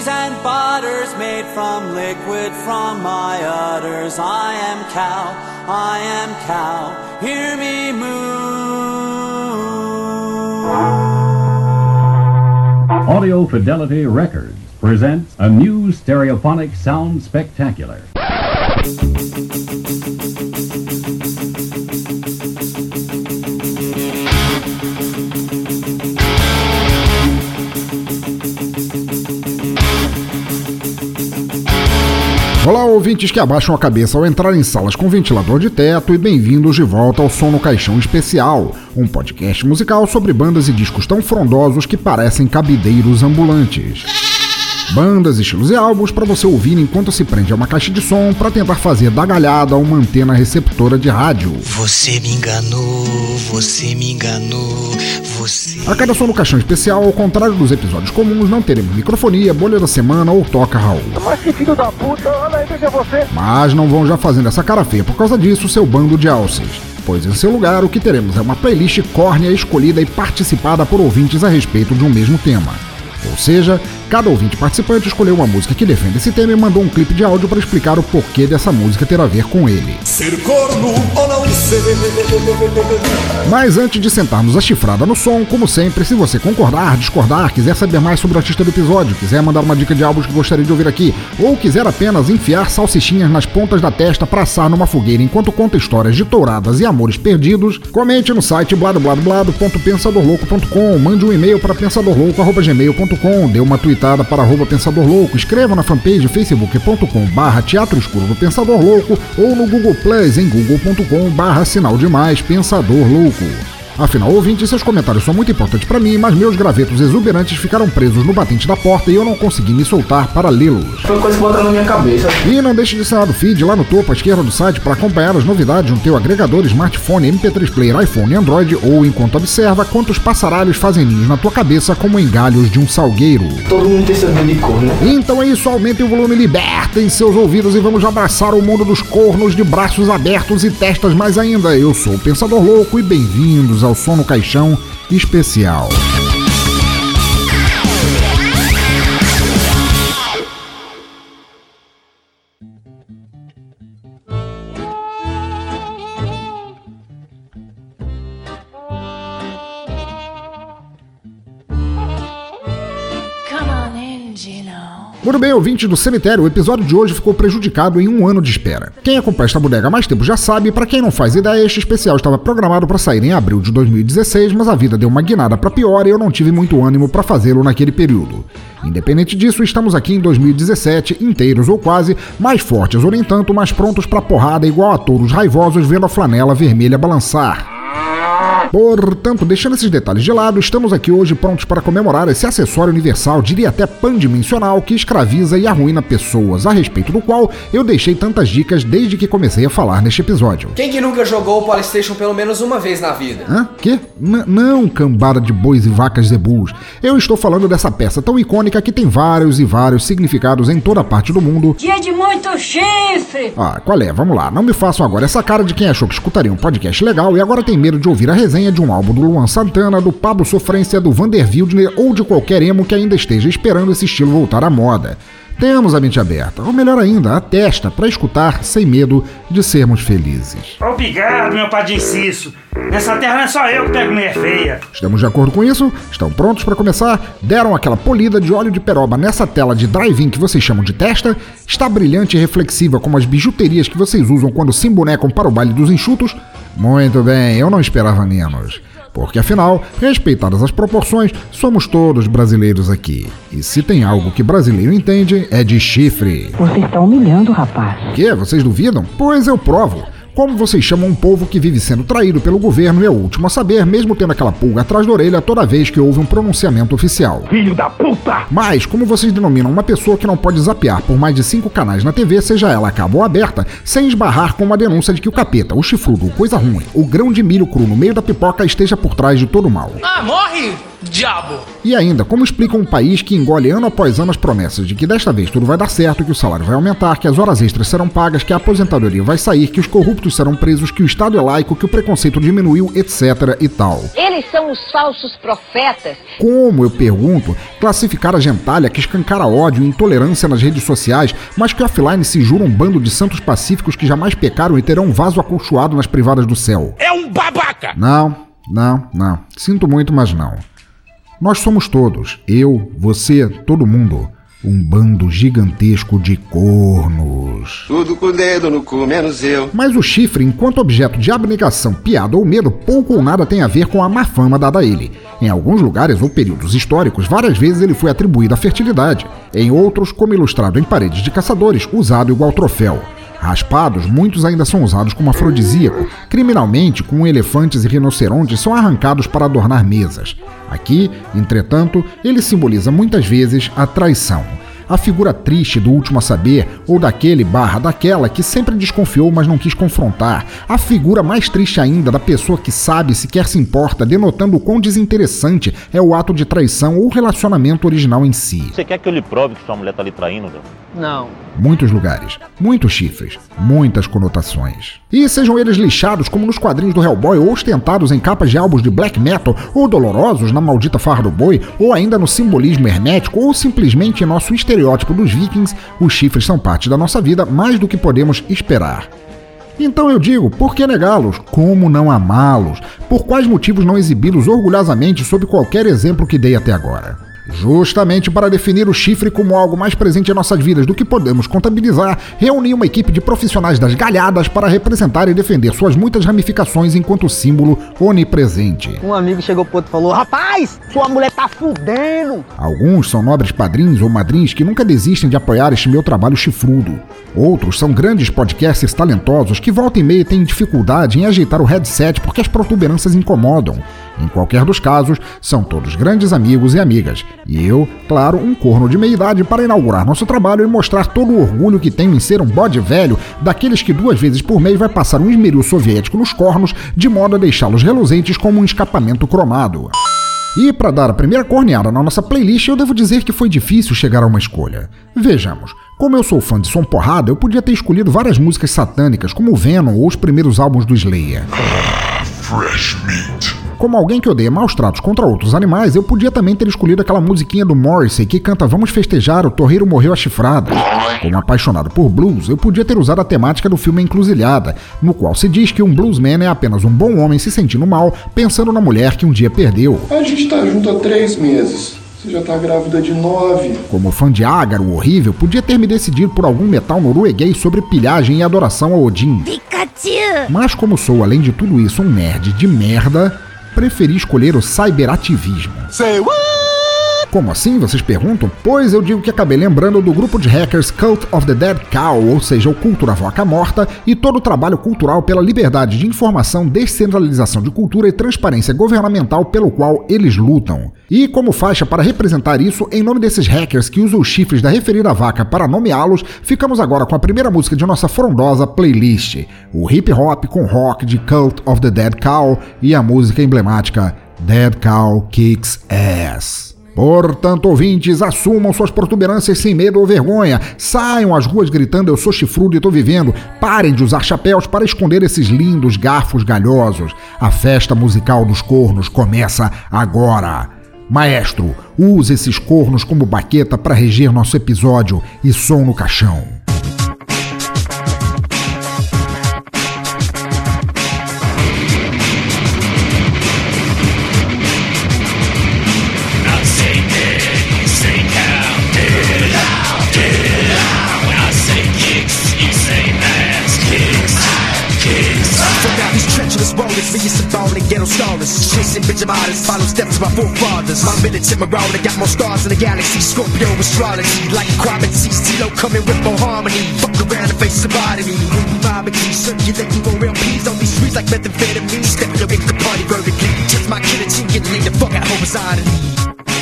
Cheese, and butters made from liquid from my udders. I am cow, I am cow, hear me moo. Audio Fidelity Records presents a new stereophonic sound spectacular. Ouvintes que abaixam a cabeça ao entrar em salas com ventilador de teto e bem-vindos de volta ao Som no Caixão Especial, um podcast musical sobre bandas e discos tão frondosos que parecem cabideiros ambulantes. Bandas, estilos e álbuns para você ouvir enquanto se prende a uma caixa de som para tentar fazer da galhada uma antena receptora de rádio. Você me enganou, você me enganou, você. A cada som no caixão especial, ao contrário dos episódios comuns, não teremos microfonia, bolha da semana ou toca Raul. Mas que filho da puta, olha aí, veja você. Mas não vão já fazendo essa cara feia por causa disso, seu bando de alces. Pois em seu lugar, o que teremos é uma playlist córnea escolhida e participada por ouvintes a respeito de um mesmo tema. Ou seja, cada ouvinte participante escolheu uma música que defende esse tema e mandou um clipe de áudio para explicar o porquê dessa música ter a ver com ele. Ser corno ou não ser. Mas antes de sentarmos a chifrada no som, como sempre, se você concordar, discordar, quiser saber mais sobre o artista do episódio, quiser mandar uma dica de álbuns que gostaria de ouvir aqui, ou quiser apenas enfiar salsichinhas nas pontas da testa para assar numa fogueira enquanto conta histórias de touradas e amores perdidos, comente no site bladobladoblado.pensadorlouco.com, mande um e-mail para pensadorlouco.gmail.com, dê uma para arroba Pensador Louco, escreva na fanpage facebook.com barra Teatro Escuro do Pensador Louco ou no Google Plus em google.com barra Sinal Demais Pensador Louco. Afinal, ouvinte, seus comentários são muito importantes para mim, mas meus gravetos exuberantes ficaram presos no batente da porta e eu não consegui me soltar para lê-los. Foi coisa que botaram na minha cabeça. E não deixe de assinar o feed lá no topo à esquerda do site para acompanhar as novidades no teu agregador smartphone, MP3 Player, iPhone e Android ou enquanto observa quantos passaralhos fazem ninhos na tua cabeça como em galhos de um salgueiro. Todo mundo tem seu de cor, né? Então é isso, aumentem o volume, libertem seus ouvidos e vamos abraçar o mundo dos cornos de braços abertos e testas mais ainda. Eu sou o Pensador Louco e bem-vindos ao Som no Caixão Especial. Muito bem, ouvinte do cemitério, o episódio de hoje ficou prejudicado em um ano de espera. Quem acompanha esta bodega há mais tempo já sabe, para quem não faz ideia, este especial estava programado para sair em abril de 2016, mas a vida deu uma guinada para pior e eu não tive muito ânimo para fazê-lo naquele período. Independente disso, estamos aqui em 2017, inteiros ou quase, mais fortes ou nem tanto, mais prontos para porrada igual a touros raivosos vendo a flanela vermelha balançar. Portanto, deixando esses detalhes de lado, estamos aqui hoje prontos para comemorar esse acessório universal, diria até pandimensional, que escraviza e arruína pessoas, a respeito do qual eu deixei tantas dicas desde que comecei a falar neste episódio. Quem que nunca jogou o Playstation pelo menos uma vez na vida? Hã? Quê? N- não, cambada de bois e vacas zebus. Eu estou falando dessa peça tão icônica que tem vários e vários significados em toda parte do mundo. Dia de muito chifre! Ah, qual é? Vamos lá. Não me façam agora essa cara de quem achou que escutaria um podcast legal e agora tem medo de ouvir a resenha de um álbum do Luan Santana, do Pablo Sofrência, do Vander Wildner ou de qualquer emo que ainda esteja esperando esse estilo voltar à moda. Tenhamos a mente aberta, ou melhor ainda, a testa, para escutar sem medo de sermos felizes. Obrigado, meu padrinho Cício. Nessa terra não é só eu que pego mulher feia. Estamos de acordo com isso? Estão prontos para começar? Deram aquela polida de óleo de peroba nessa tela de drive-in que vocês chamam de testa? Está brilhante e reflexiva como as bijuterias que vocês usam quando se embonecam para o baile dos enxutos? Muito bem, eu não esperava menos. Porque afinal, respeitadas as proporções, somos todos brasileiros aqui. E se tem algo que brasileiro entende, é de chifre. Você está humilhando o rapaz. Que? Vocês duvidam? Pois eu provo. Como vocês chamam um povo que vive sendo traído pelo governo e é o último a saber, mesmo tendo aquela pulga atrás da orelha toda vez que houve um pronunciamento oficial. Filho da puta! Mas, como vocês denominam uma pessoa que não pode zapear por mais de cinco canais na TV, seja ela a cabo ou aberta, sem esbarrar com uma denúncia de que o capeta, o chifrudo, o coisa ruim, o grão de milho cru no meio da pipoca esteja por trás de todo o mal. Ah, morre, diabo! E ainda, como explica um país que engole ano após ano as promessas de que desta vez tudo vai dar certo, que o salário vai aumentar, que as horas extras serão pagas, que a aposentadoria vai sair, que os corruptos serão presos, que o Estado é laico, que o preconceito diminuiu, etc e tal. Eles são os falsos profetas. Como, eu pergunto, classificar a gentalha que escancara ódio e intolerância nas redes sociais, mas que offline se jura um bando de santos pacíficos que jamais pecaram e terão um vaso acolchoado nas privadas do céu? É um babaca! Não, não, não. Sinto muito, mas não. Nós somos todos, eu, você, todo mundo, um bando gigantesco de cornos. Tudo com o dedo no cu, menos eu. Mas o chifre, enquanto objeto de abnegação, piada ou medo, pouco ou nada tem a ver com a má fama dada a ele. Em alguns lugares ou períodos históricos, várias vezes ele foi atribuído à fertilidade. Em outros, como ilustrado em paredes de caçadores, usado igual troféu. Raspados, muitos ainda são usados como afrodisíaco. Criminalmente, com elefantes e rinocerontes são arrancados para adornar mesas. Aqui, entretanto, ele simboliza muitas vezes a traição. A figura triste do último a saber, ou daquele barra daquela que sempre desconfiou, mas não quis confrontar. A figura mais triste ainda da pessoa que sabe sequer se importa, denotando o quão desinteressante é o ato de traição ou relacionamento original em si. Você quer que eu lhe prove que sua mulher tá lhe traindo, meu? Não. Muitos lugares, muitos chifres, muitas conotações. E sejam eles lixados como nos quadrinhos do Hellboy, ou ostentados em capas de álbuns de black metal, ou dolorosos na maldita farra do boi, ou ainda no simbolismo hermético, ou simplesmente em nosso estereótipo dos vikings, os chifres são parte da nossa vida mais do que podemos esperar. Então eu digo, por que negá-los? Como não amá-los? Por quais motivos não exibi-los orgulhosamente sob qualquer exemplo que dei até agora? Justamente para definir o chifre como algo mais presente em nossas vidas do que podemos contabilizar, reuni uma equipe de profissionais das galhadas para representar e defender suas muitas ramificações enquanto símbolo onipresente. Um amigo chegou pro outro e falou: Rapaz, sua mulher tá fudendo! Alguns são nobres padrinhos ou madrinhos que nunca desistem de apoiar este meu trabalho chifrudo. Outros são grandes podcasters talentosos que volta e meia têm dificuldade em ajeitar o headset porque as protuberâncias incomodam. Em qualquer dos casos, são todos grandes amigos e amigas. E eu, claro, um corno de meia idade para inaugurar nosso trabalho e mostrar todo o orgulho que tenho em ser um bode velho, daqueles que duas vezes por mês vai passar um esmeril soviético nos cornos, de modo a deixá-los reluzentes como um escapamento cromado. E para dar a primeira corneada na nossa playlist, eu devo dizer que foi difícil chegar a uma escolha. Vejamos, como eu sou fã de som porrada, eu podia ter escolhido várias músicas satânicas, como Venom ou os primeiros álbuns do Slayer. Fresh meat. Como alguém que odeia maus tratos contra outros animais, eu podia também ter escolhido aquela musiquinha do Morrissey que canta Vamos festejar, o torreiro morreu a chifrada. Como apaixonado por blues, eu podia ter usado a temática do filme Encruzilhada, no qual se diz que um bluesman é apenas um bom homem se sentindo mal, pensando na mulher que um dia perdeu. A gente tá junto há três meses. Você já tá grávida de nove. Como fã de Ágaro horrível, podia ter me decidido por algum metal norueguês sobre pilhagem e adoração a Odin. Pikachu! Mas como sou, além de tudo isso, um nerd de merda, preferi escolher o cyberativismo. Say what? Como assim, vocês perguntam? Pois eu digo que acabei lembrando do grupo de hackers Cult of the Dead Cow, ou seja, o culto da vaca morta, e todo o trabalho cultural pela liberdade de informação, descentralização de cultura e transparência governamental pelo qual eles lutam. E como faixa para representar isso, em nome desses hackers que usam os chifres da referida vaca para nomeá-los, ficamos agora com a primeira música de nossa frondosa playlist, o hip hop com rock de Cult of the Dead Cow e a música emblemática Dead Cow Kicks Ass. Portanto, ouvintes, assumam suas protuberâncias sem medo ou vergonha. Saiam às ruas gritando: Eu sou chifrudo e tô vivendo. Parem de usar chapéus para esconder esses lindos garfos galhosos. A festa musical dos cornos começa agora. Maestro, use esses cornos como baqueta para reger nosso episódio e som no caixão. Bitch follow steps of my forefathers My militant marauder got more stars in the galaxy Scorpio astrology, like crime Kwame Tilo coming with more harmony. Fuck around and face somebody me. When you mob and keep circulating for real peace on these streets like methamphetamine. Up in the party vertically. Just my killer chin, get lean the fuck out horizontally.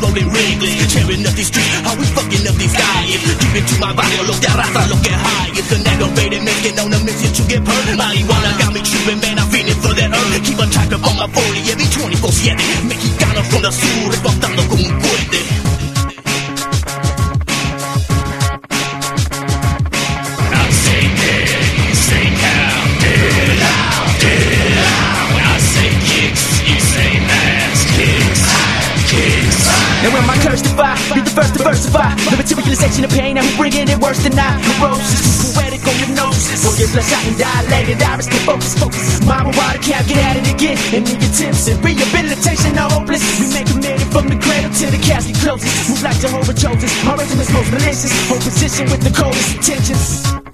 Rolling ringless Tearing up these streets, how we fucking up these guys? Deep into my body, lo que arrasa, lo que high. It's an aggravated making on a mission to get burned Marijuana got me tripping, man, I'm feeling for that earth. Keep on track up on my 40 every 24-7 Mexicano from the sur, reportando con un cohete My be the first to diversify The materialization of pain, we bringing it worse than I Neurosis, poetic on your noses Or your bloodshot and dilated iris, stay focus, focus. Mama water cap, get at it again. And your tips and rehabilitation, no hopeless. We make a minute from the cradle till the casket closes Move like Jehovah Joseph's, our regiment's most malicious. Hold position with the coldest intentions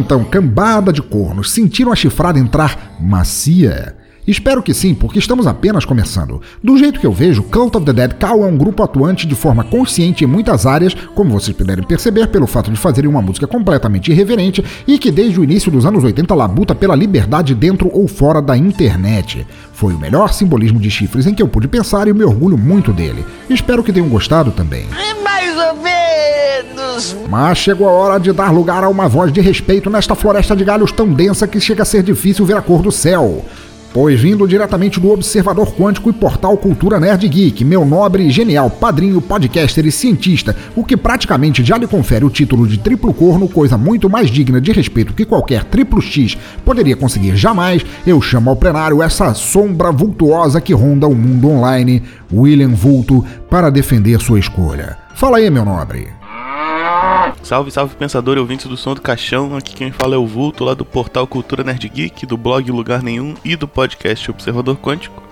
então, cambada de cornos, sentiram a chifrada entrar macia? Espero que sim, porque estamos apenas começando. Do jeito que eu vejo, Cult of the Dead Cow é um grupo atuante de forma consciente em muitas áreas, como vocês puderem perceber pelo fato de fazerem uma música completamente irreverente e que desde o início dos anos 80 labuta pela liberdade dentro ou fora da internet. Foi o melhor simbolismo de chifres em que eu pude pensar e me orgulho muito dele. Espero que tenham gostado também. Mais ou menos. Mas chegou a hora de dar lugar a uma voz de respeito nesta floresta de galhos tão densa que chega a ser difícil ver a cor do céu. Pois vindo diretamente do Observador Quântico e Portal Cultura Nerd Geek, meu nobre e genial padrinho, podcaster e cientista, o que praticamente já lhe confere o título de triplo corno, coisa muito mais digna de respeito que qualquer triplo X poderia conseguir jamais, eu chamo ao plenário essa sombra vultuosa que ronda o mundo online, William Vulto, para defender sua escolha. Fala aí, meu nobre. Salve, salve pensador e ouvintes do som do caixão. Aqui quem fala é o Vulto, lá do portal Cultura Nerd Geek, do blog Lugar Nenhum e do podcast Observador Quântico.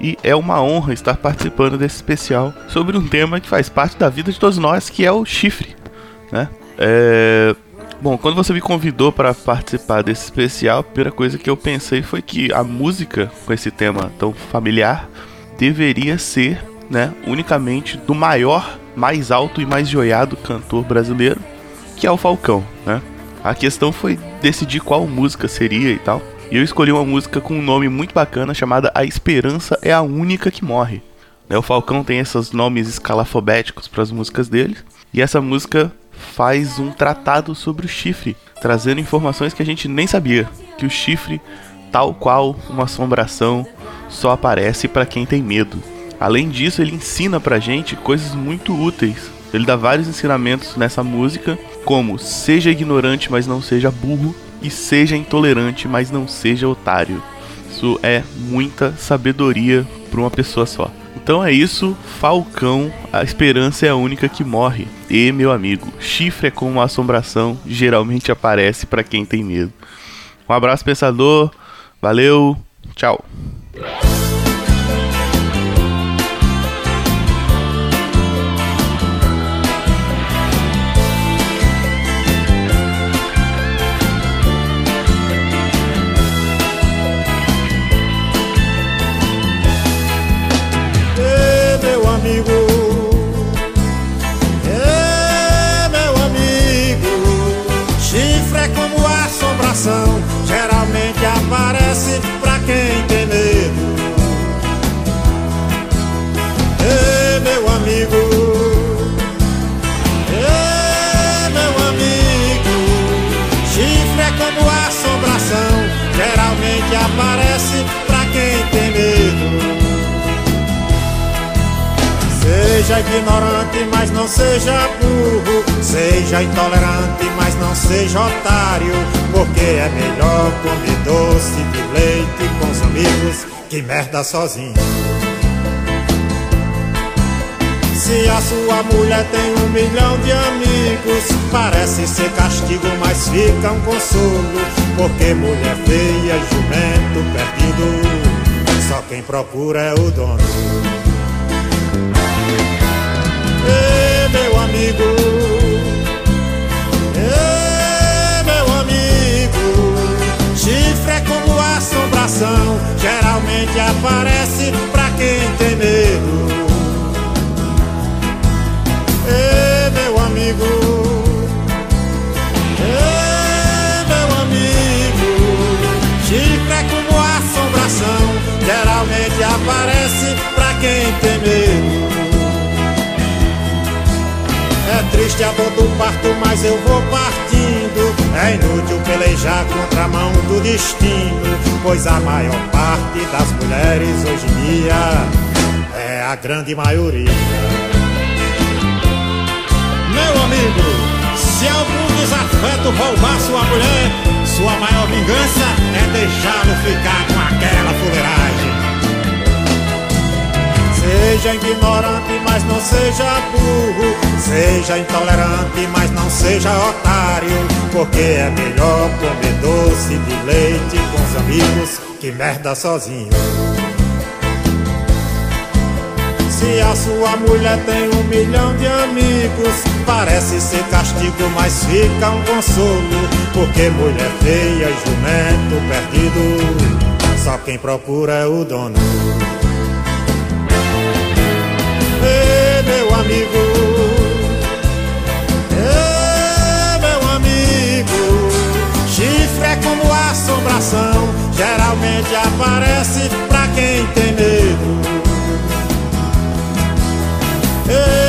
E é uma honra estar participando desse especial sobre um tema que faz parte da vida de todos nós, que é o chifre. Né? É... Bom, quando você me convidou para participar desse especial, a primeira coisa que eu pensei foi que a música com esse tema tão familiar deveria ser né, unicamente do maior mais alto e mais joiado cantor brasileiro, que é o Falcão, né? A questão foi decidir qual música seria e tal. E eu escolhi uma música com um nome muito bacana chamada A Esperança é a Única que Morre. Né? O Falcão tem esses nomes escalafobéticos para as músicas dele. E essa música faz um tratado sobre o chifre, trazendo informações que a gente nem sabia. Que o chifre, tal qual uma assombração, só aparece para quem tem medo. Além disso, ele ensina pra gente coisas muito úteis. Ele dá vários ensinamentos nessa música, como seja ignorante, mas não seja burro, e seja intolerante, mas não seja otário. Isso é muita sabedoria para uma pessoa só. Então é isso, Falcão, a esperança é a única que morre. E meu amigo, chifre é como uma assombração, geralmente aparece para quem tem medo. Um abraço pensador, valeu, tchau. Seja ignorante, mas não seja burro. Seja intolerante, mas não seja otário. Porque é melhor comer doce de leite com os amigos que merda sozinho. Se a sua mulher tem um milhão de amigos, parece ser castigo, mas fica um consolo. Porque mulher feia, jumento perdido, só quem procura é o dono. Ei, meu amigo, ei, meu amigo, chifre é como assombração, geralmente aparece pra quem tem medo. Meu amigo, ei, meu amigo, chifre é como assombração, geralmente aparece pra quem tem medo. Triste a dor do parto, mas eu vou partindo. É inútil pelejar contra a mão do destino, pois a maior parte das mulheres hoje em dia é a grande maioria. Meu amigo, se algum desafeto roubar sua mulher, sua maior vingança é deixá-lo ficar com aquela fuleiragem. Seja ignorante, mas não seja burro. Seja intolerante, mas não seja otário. Porque é melhor comer doce de leite com os amigos que merda sozinho. Se a sua mulher tem um milhão de amigos, parece ser castigo, mas fica um consolo. Porque mulher feia e jumento perdido, só quem procura é o dono. Amigo, meu amigo, chifre é como assombração, geralmente aparece pra quem tem medo. Ei,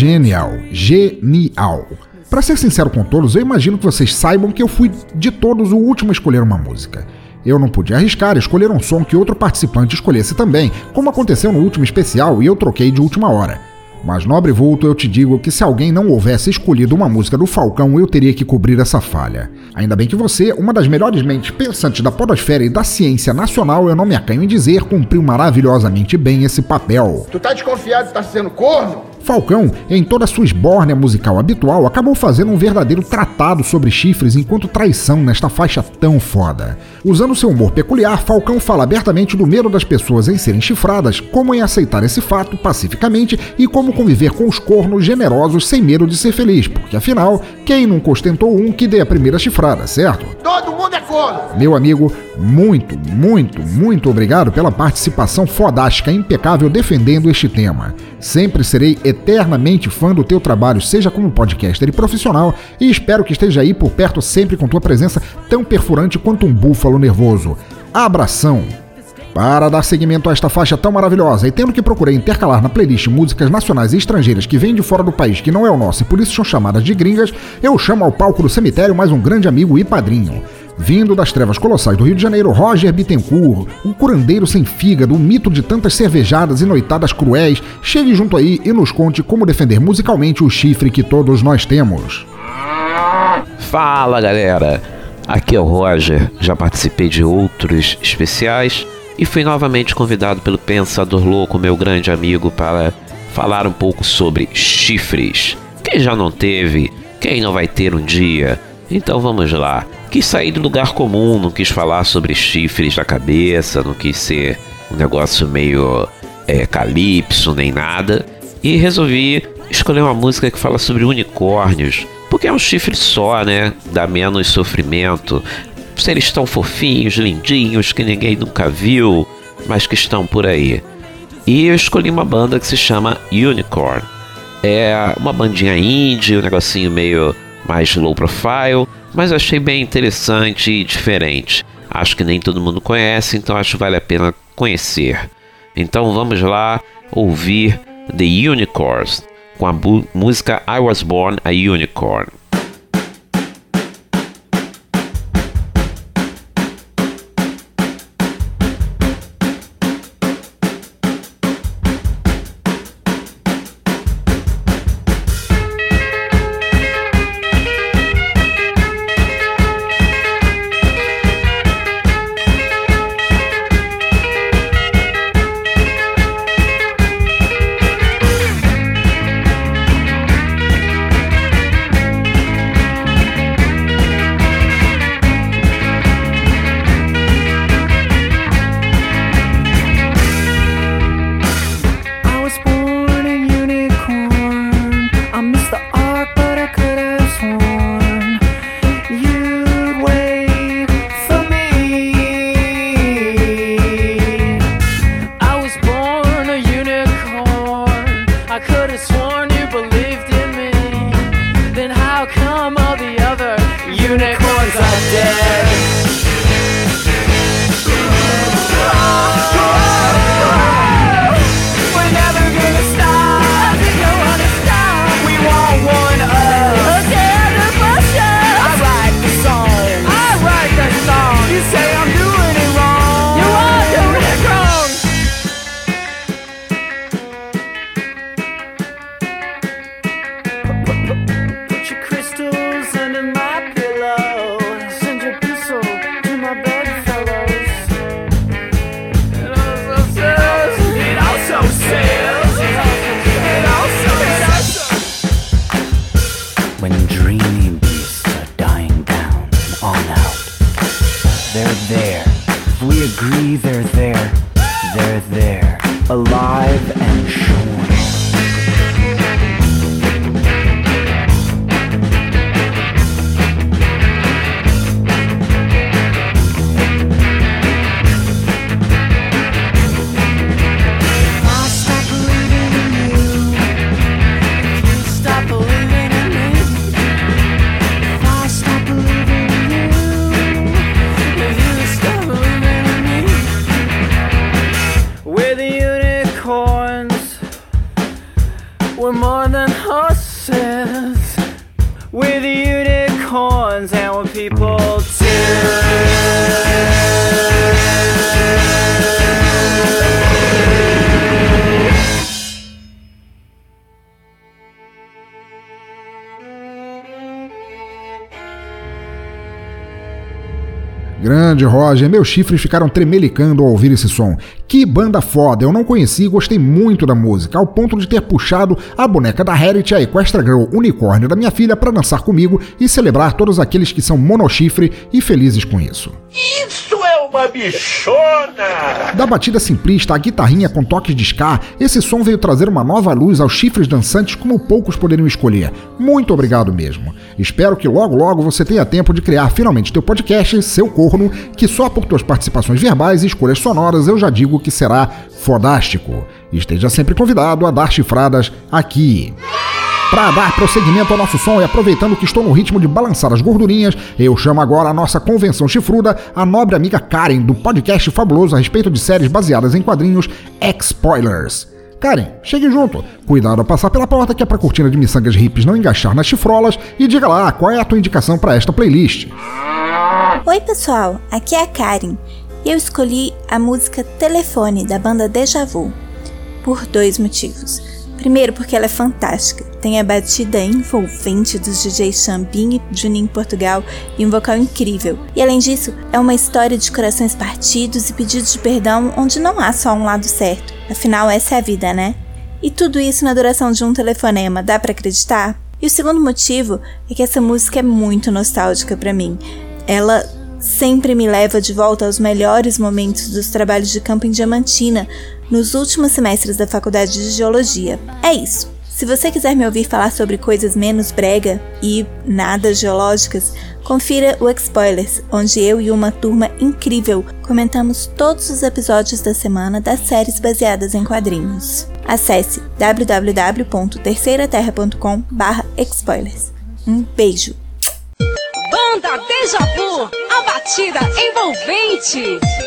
Genial, genial. Pra ser sincero com todos, eu imagino que vocês saibam que eu fui de todos o último a escolher uma música. Eu não pude arriscar escolher um som que outro participante escolhesse também, como aconteceu no último especial e eu troquei de última hora. Mas, nobre vulto, eu te digo que se alguém não houvesse escolhido uma música do Falcão, eu teria que cobrir essa falha. Ainda bem que você, uma das melhores mentes pensantes da podosfera e da ciência nacional, eu não me acanho em dizer, cumpriu maravilhosamente bem esse papel. Tu tá desconfiado de tá sendo corno? Falcão, em toda a sua esbórnia musical habitual, acabou fazendo um verdadeiro tratado sobre chifres enquanto traição nesta faixa tão foda. Usando seu humor peculiar, Falcão fala abertamente do medo das pessoas em serem chifradas, como em aceitar esse fato pacificamente e como conviver com os cornos generosos sem medo de ser feliz, porque afinal, quem nunca ostentou um que dê a primeira chifrada, certo? Todo mundo é corno! Meu amigo, muito, muito, muito obrigado pela participação fodástica impecável defendendo este tema. Sempre serei eternamente fã do teu trabalho, seja como podcaster e profissional, e espero que esteja aí por perto sempre com tua presença tão perfurante quanto um búfalo nervoso. Abração! Para dar seguimento a esta faixa tão maravilhosa e tendo que procurei intercalar na playlist músicas nacionais e estrangeiras que vêm de fora do país que não é o nosso e por isso são chamadas de gringas, eu chamo ao palco do cemitério mais um grande amigo e padrinho. Vindo das trevas colossais do Rio de Janeiro, Roger Bittencourt, um curandeiro sem fígado, o mito de tantas cervejadas e noitadas cruéis, chegue junto aí e nos conte como defender musicalmente o chifre que todos nós temos. Fala galera, aqui é o Roger, já participei de outros especiais e fui novamente convidado pelo Pensador Louco, meu grande amigo, para falar um pouco sobre chifres. Quem já não teve, quem não vai ter um dia? Então vamos lá. Quis sair do lugar comum, não quis falar sobre chifres na cabeça, não quis ser um negócio meio é, calypso nem nada. E resolvi escolher uma música que fala sobre unicórnios, porque é um chifre só, né? Dá menos sofrimento. Seres tão fofinhos, lindinhos, que ninguém nunca viu, mas que estão por aí. E eu escolhi uma banda que se chama Unicorn. É uma bandinha indie, um negocinho meio mais low profile, mas achei bem interessante e diferente. Acho que nem todo mundo conhece, então acho que vale a pena conhecer. Então vamos lá ouvir The Unicorns com a música I Was Born a Unicorn. Grande Roger, meus chifres ficaram tremelicando ao ouvir esse som. Que banda foda, eu não conheci e gostei muito da música, ao ponto de ter puxado a boneca da Harriet, a Equestra Girl unicórnio da minha filha, para dançar comigo e celebrar todos aqueles que são monochifre e felizes com isso. Isso é uma bichona! Da batida simplista à guitarrinha com toques de ska, esse som veio trazer uma nova luz aos chifres dançantes como poucos poderiam escolher. Muito obrigado mesmo. Espero que logo logo você tenha tempo de criar finalmente teu podcast, seu corno, que só por tuas participações verbais e escolhas sonoras eu já digo que será fodástico. Esteja sempre convidado a dar chifradas aqui. Para dar prosseguimento ao nosso som e aproveitando que estou no ritmo de balançar as gordurinhas, eu chamo agora a nossa convenção chifruda, a nobre amiga Karen, do podcast fabuloso a respeito de séries baseadas em quadrinhos X-Spoilers. Karen, chegue junto. Cuidado a passar pela porta que é pra cortina de miçangas hips não engaixar nas chifrolas e diga lá qual é a tua indicação para esta playlist. Oi pessoal, aqui é a Karen e eu escolhi a música Telefone da banda Deja Vu por dois motivos. Primeiro, porque ela é fantástica. Tem a batida envolvente dos DJs Xambin e Juninho Portugal e um vocal incrível. E além disso, é uma história de corações partidos e pedidos de perdão onde não há só um lado certo. Afinal, essa é a vida, né? E tudo isso na duração de um telefonema, dá para acreditar? E o segundo motivo é que essa música é muito nostálgica para mim. Ela sempre me leva de volta aos melhores momentos dos trabalhos de campo em Diamantina, nos últimos semestres da faculdade de Geologia. É isso. Se você quiser me ouvir falar sobre coisas menos brega e nada geológicas, confira o Spoilers, onde eu e uma turma incrível comentamos todos os episódios da semana das séries baseadas em quadrinhos. Acesse www.terceiraterra.com/spoilers. Um beijo. Banda Deja Vu, a batida envolvente.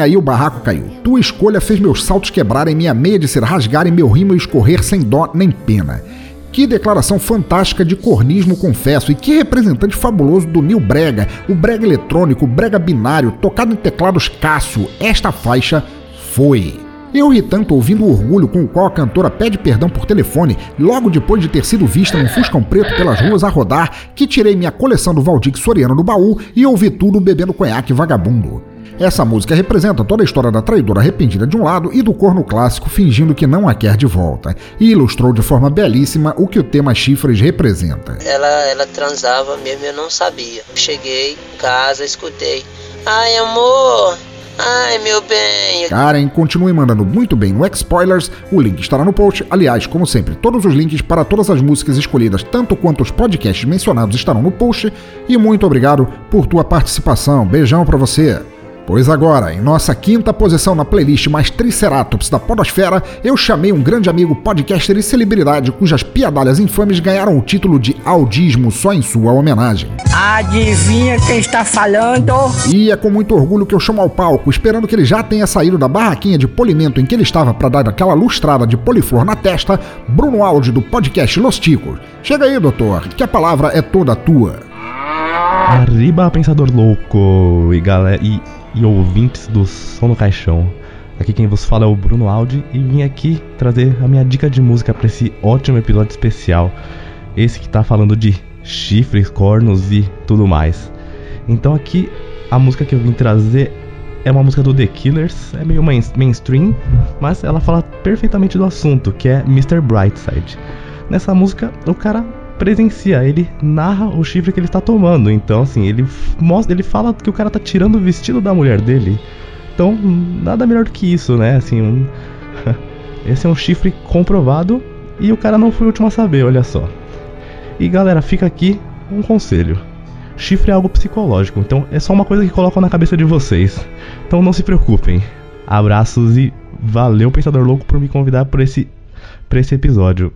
aí o barraco caiu. Tua escolha fez meus saltos quebrarem, minha meia de ser rasgarem, meu rimo escorrer sem dó nem pena. Que declaração fantástica de cornismo, confesso, e que representante fabuloso do New Brega, o brega eletrônico, o brega binário, tocado em teclados Cássio. Esta faixa foi. Eu ri tanto ouvindo o orgulho com o qual a cantora pede perdão por telefone, logo depois de ter sido vista num fuscão preto pelas ruas a rodar, que tirei minha coleção do Valdir Soriano do baú e ouvi tudo bebendo conhaque vagabundo. Essa música representa toda a história da traidora arrependida de um lado e do corno clássico fingindo que não a quer de volta, e ilustrou de forma belíssima o que o tema chifres representa. Ela, ela transava mesmo, eu não sabia. Cheguei em casa, escutei. Ai, amor, Ai, meu bem. Karen, continue mandando muito bem no X-Spoilers. O link estará no post. Aliás, como sempre, todos os links para todas as músicas escolhidas, tanto quanto os podcasts mencionados, estarão no post. E muito obrigado por tua participação. Beijão para você. Pois agora, em nossa quinta posição na playlist mais Triceratops da Podosfera, eu chamei um grande amigo podcaster e celebridade cujas piadalhas infames ganharam o título de Audismo só em sua homenagem. Adivinha quem está falando? E é com muito orgulho que eu chamo ao palco, esperando que ele já tenha saído da barraquinha de polimento em que ele estava para dar aquela lustrada de poliflor na testa, Bruno Aldi do podcast Los Ticos. Chega aí, doutor, que a palavra é toda tua. Arriba, pensador louco e galera e, e ouvintes do Som no Caixão. Aqui quem vos fala é o Bruno Aldi e vim aqui trazer a minha dica de música para esse ótimo episódio especial. Esse que tá falando de chifres, cornos e tudo mais. Então aqui a música que eu vim trazer é uma música do The Killers, é meio main mainstream, mas ela fala perfeitamente do assunto, que é Mr. Brightside. Nessa música, o cara presencia, ele narra o chifre que ele está tomando. Então, assim, ele mostra, ele fala que o cara tá tirando o vestido da mulher dele. Então, nada melhor do que isso, né? Assim, um... esse é um chifre comprovado e o cara não foi o último a saber, olha só. E galera, fica aqui um conselho. Chifre é algo psicológico, então é só uma coisa que colocam na cabeça de vocês. Então não se preocupem. Abraços e valeu Pensador Louco por me convidar por esse, por esse episódio.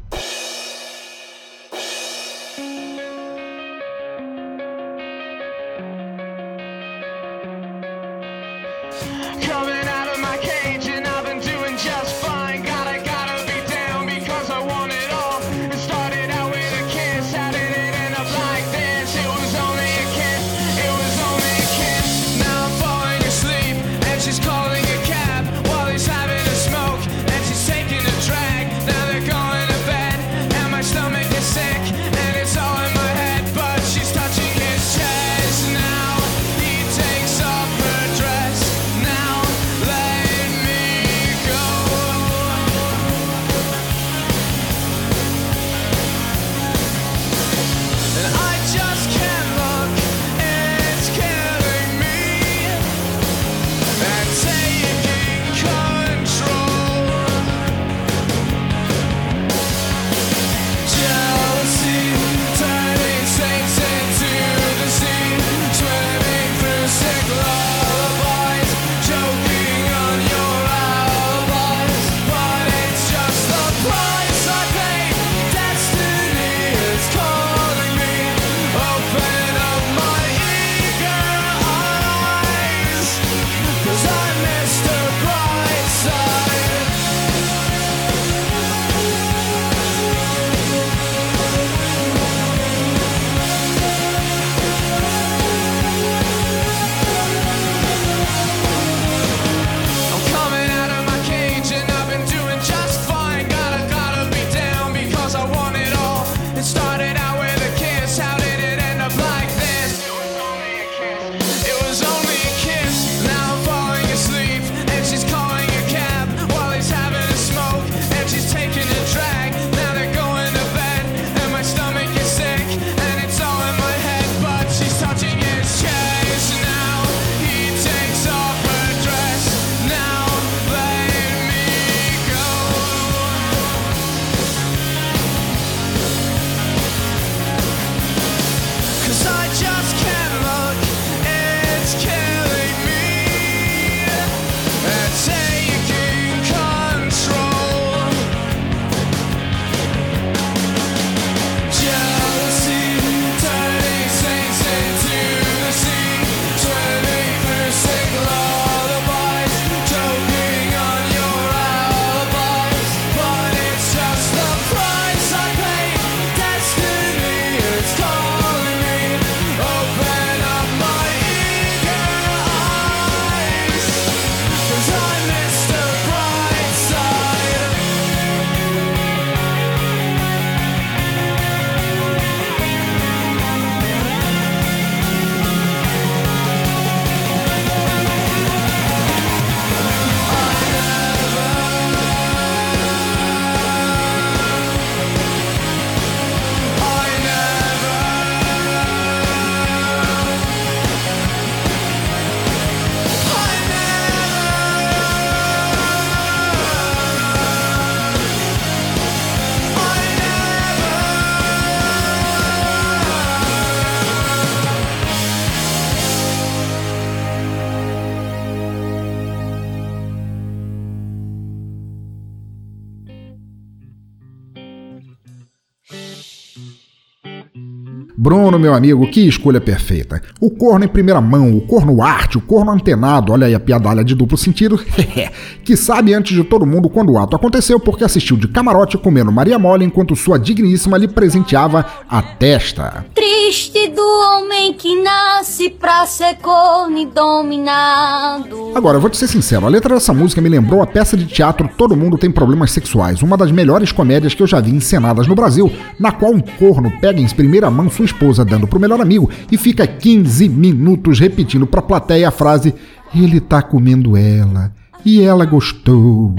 cobró Bruno, meu amigo, que escolha perfeita. O corno em primeira mão, o corno arte, o corno antenado, olha aí a piadalha de duplo sentido, que sabe antes de todo mundo quando o ato aconteceu porque assistiu de camarote comendo Maria Mole enquanto sua digníssima lhe presenteava a testa. Triste do homem que nasce pra ser corno e dominado. Agora, eu vou te ser sincero, a letra dessa música me lembrou a peça de teatro Todo Mundo Tem Problemas Sexuais, uma das melhores comédias que eu já vi encenadas no Brasil, na qual um corno pega em primeira mão sua esposa dando pro melhor amigo e fica 15 minutos repetindo pra plateia a frase: Ele tá comendo ela e ela gostou.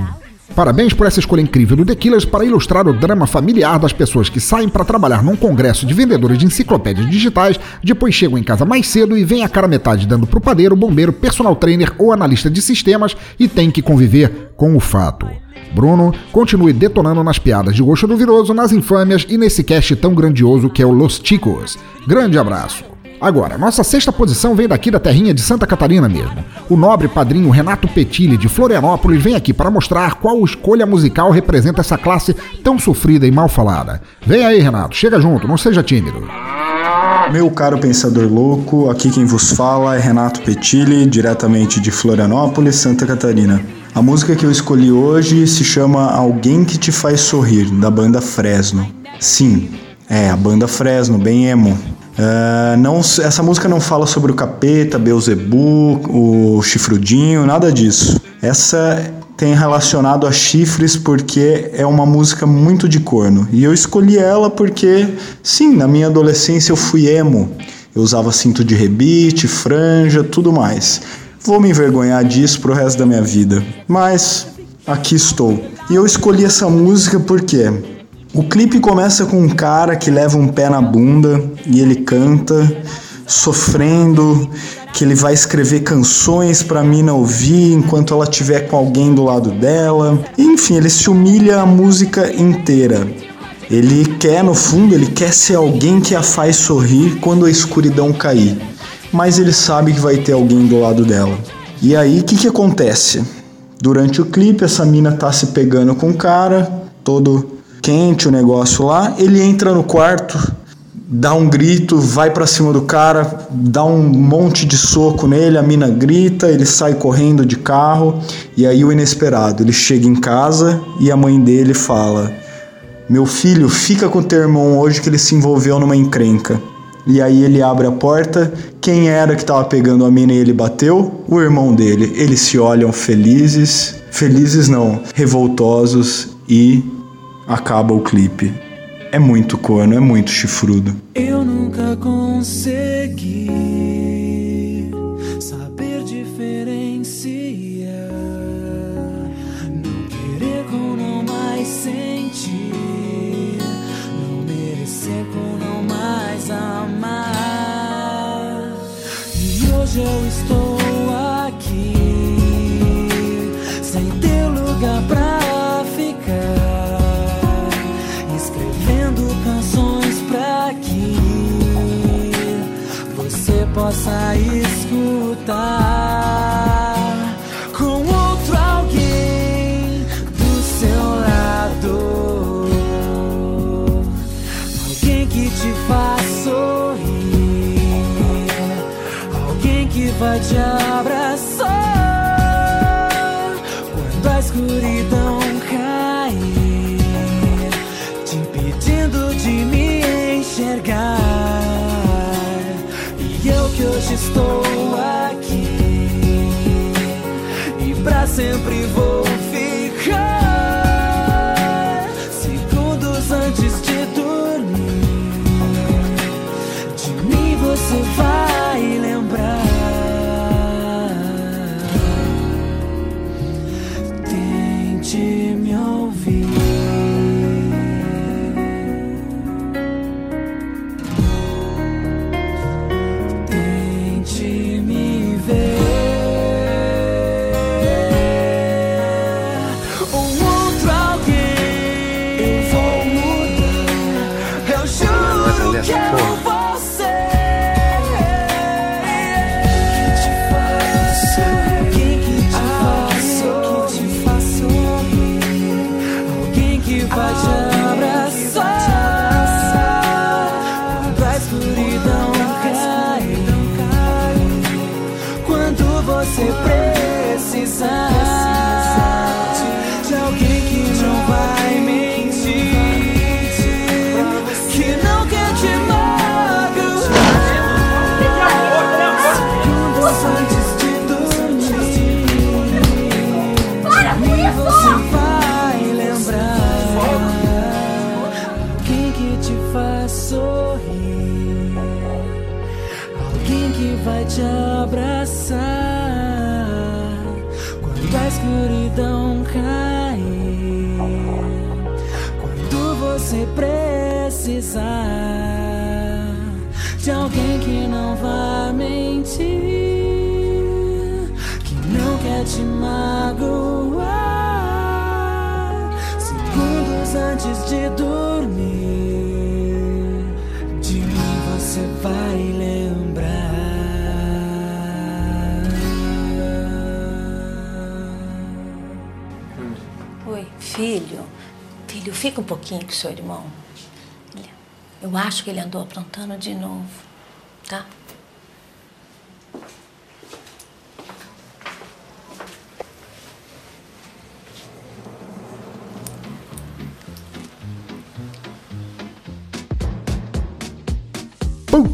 Parabéns por essa escolha incrível do The Killers para ilustrar o drama familiar das pessoas que saem para trabalhar num congresso de vendedores de enciclopédias digitais, depois chegam em casa mais cedo e vêm a cara metade dando pro padeiro, bombeiro, personal trainer ou analista de sistemas e tem que conviver com o fato. Bruno, continue detonando nas piadas de gosto duvidoso, nas infâmias e nesse cast tão grandioso que é o Los Chicos. Grande abraço! Agora, nossa sexta posição vem daqui da terrinha de Santa Catarina mesmo. O nobre padrinho Renato Petilli, de Florianópolis, vem aqui para mostrar qual escolha musical representa essa classe tão sofrida e mal falada. Vem aí, Renato, chega junto, não seja tímido. Meu caro pensador louco, aqui quem vos fala é Renato Petilli, diretamente de Florianópolis, Santa Catarina. A música que eu escolhi hoje se chama Alguém que te faz sorrir, da banda Fresno. Sim, é a banda Fresno, bem emo. Uh, não, essa música não fala sobre o capeta, Beuzebu, o chifrudinho, nada disso. Essa tem relacionado a chifres porque é uma música muito de corno. E eu escolhi ela porque, sim, na minha adolescência eu fui emo. Eu usava cinto de rebite, franja, tudo mais. Vou me envergonhar disso pro resto da minha vida. Mas aqui estou. E eu escolhi essa música porque o clipe começa com um cara que leva um pé na bunda e ele canta, sofrendo, que ele vai escrever canções para mina ouvir enquanto ela estiver com alguém do lado dela. Enfim, ele se humilha a música inteira. Ele quer, no fundo, ele quer ser alguém que a faz sorrir quando a escuridão cair. Mas ele sabe que vai ter alguém do lado dela. E aí, o que, que acontece? Durante o clipe, essa mina tá se pegando com o cara, todo quente o negócio lá, ele entra no quarto, dá um grito, vai para cima do cara, dá um monte de soco nele, a mina grita, ele sai correndo de carro e aí o inesperado, ele chega em casa e a mãe dele fala: "Meu filho, fica com teu irmão hoje que ele se envolveu numa encrenca". E aí ele abre a porta, quem era que estava pegando a mina e ele bateu? O irmão dele. Eles se olham felizes, felizes não, revoltosos e acaba o clipe. É muito corno, é muito chifrudo. Eu nunca consegui hoje eu estou filho. Filho, fica um pouquinho com o seu irmão. Eu acho que ele andou aprontando de novo, tá?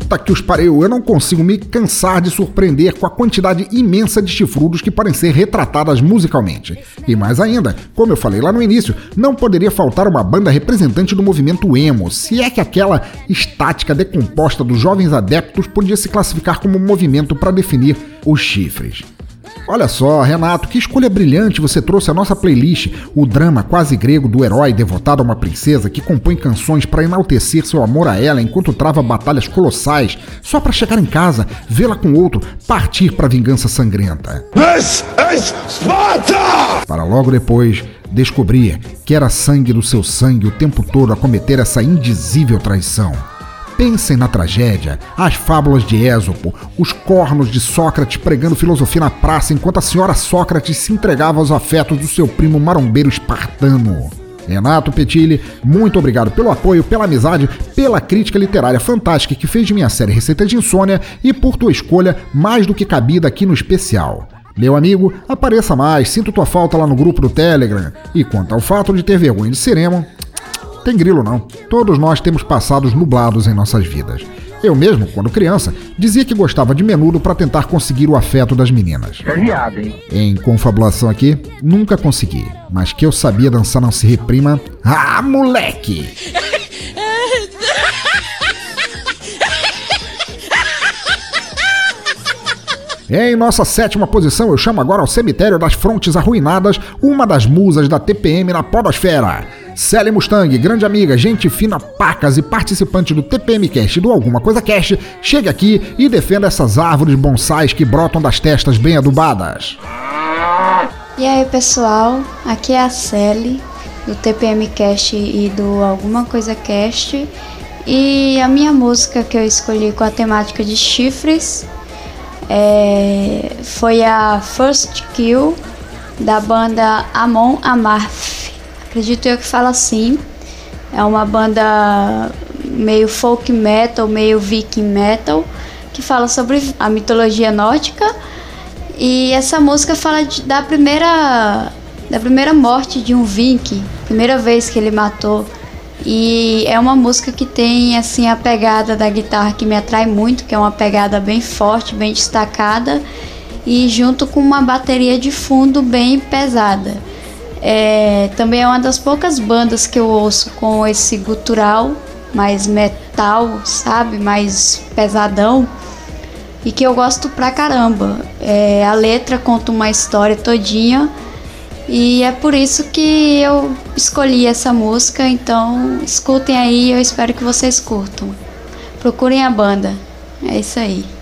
Puta que os pariu, eu não consigo me cansar de surpreender com a quantidade imensa de chifrudos que podem ser retratadas musicalmente. E mais ainda, como eu falei lá no início, não poderia faltar uma banda representante do movimento emo, se é que aquela estática decomposta dos jovens adeptos podia se classificar como um movimento para definir os chifres. Olha só, Renato, que escolha brilhante você trouxe à nossa playlist, o drama quase grego do herói devotado a uma princesa que compõe canções para enaltecer seu amor a ela enquanto trava batalhas colossais, só para chegar em casa, vê-la com outro, partir para vingança sangrenta. This is Sparta! Para logo depois descobrir que era sangue do seu sangue o tempo todo a cometer essa indizível traição. Pensem na tragédia, as fábulas de Ésopo, os cornos de Sócrates pregando filosofia na praça enquanto a senhora Sócrates se entregava aos afetos do seu primo marombeiro espartano. Renato Petilli, muito obrigado pelo apoio, pela amizade, pela crítica literária fantástica que fez de minha série Receita de Insônia e por tua escolha mais do que cabida aqui no especial. Meu amigo, apareça mais, sinto tua falta lá no grupo do Telegram. E quanto ao fato de ter vergonha de ser emo, tem grilo não. Todos nós temos passados nublados em nossas vidas. Eu mesmo, quando criança, dizia que gostava de menudo para tentar conseguir o afeto das meninas. É viado, hein? Em confabulação aqui, nunca consegui. Mas que eu sabia dançar não se reprima. Ah, moleque! Em nossa sétima posição, eu chamo agora ao Cemitério das Frontes Arruinadas, uma das musas da TPM na Podosfera. Sally Mustang, grande amiga, gente fina, pacas e participante do TPM Cast do Alguma Coisa Cast, chegue aqui e defenda essas árvores bonsais que brotam das testas bem adubadas. E aí pessoal, aqui é a Sally do TPM Cast e do Alguma Coisa Cast. E a minha música que eu escolhi com a temática de chifres é, foi a First Kill da banda Amon Amarth. Acredito eu que fala assim. É uma banda meio folk metal, meio viking metal, que fala sobre a mitologia nórdica. E essa música fala de, da primeira da primeira morte de um viking, primeira vez que ele matou. E é uma música que tem assim a pegada da guitarra que me atrai muito, que é uma pegada bem forte, bem destacada, e junto com uma bateria de fundo bem pesada. É, também é uma das poucas bandas que eu ouço com esse gutural mais metal, sabe, mais pesadão e que eu gosto pra caramba. É, a letra conta uma história todinha e é por isso que eu escolhi essa música. Então escutem aí, eu espero que vocês curtam. Procurem a banda. É isso aí.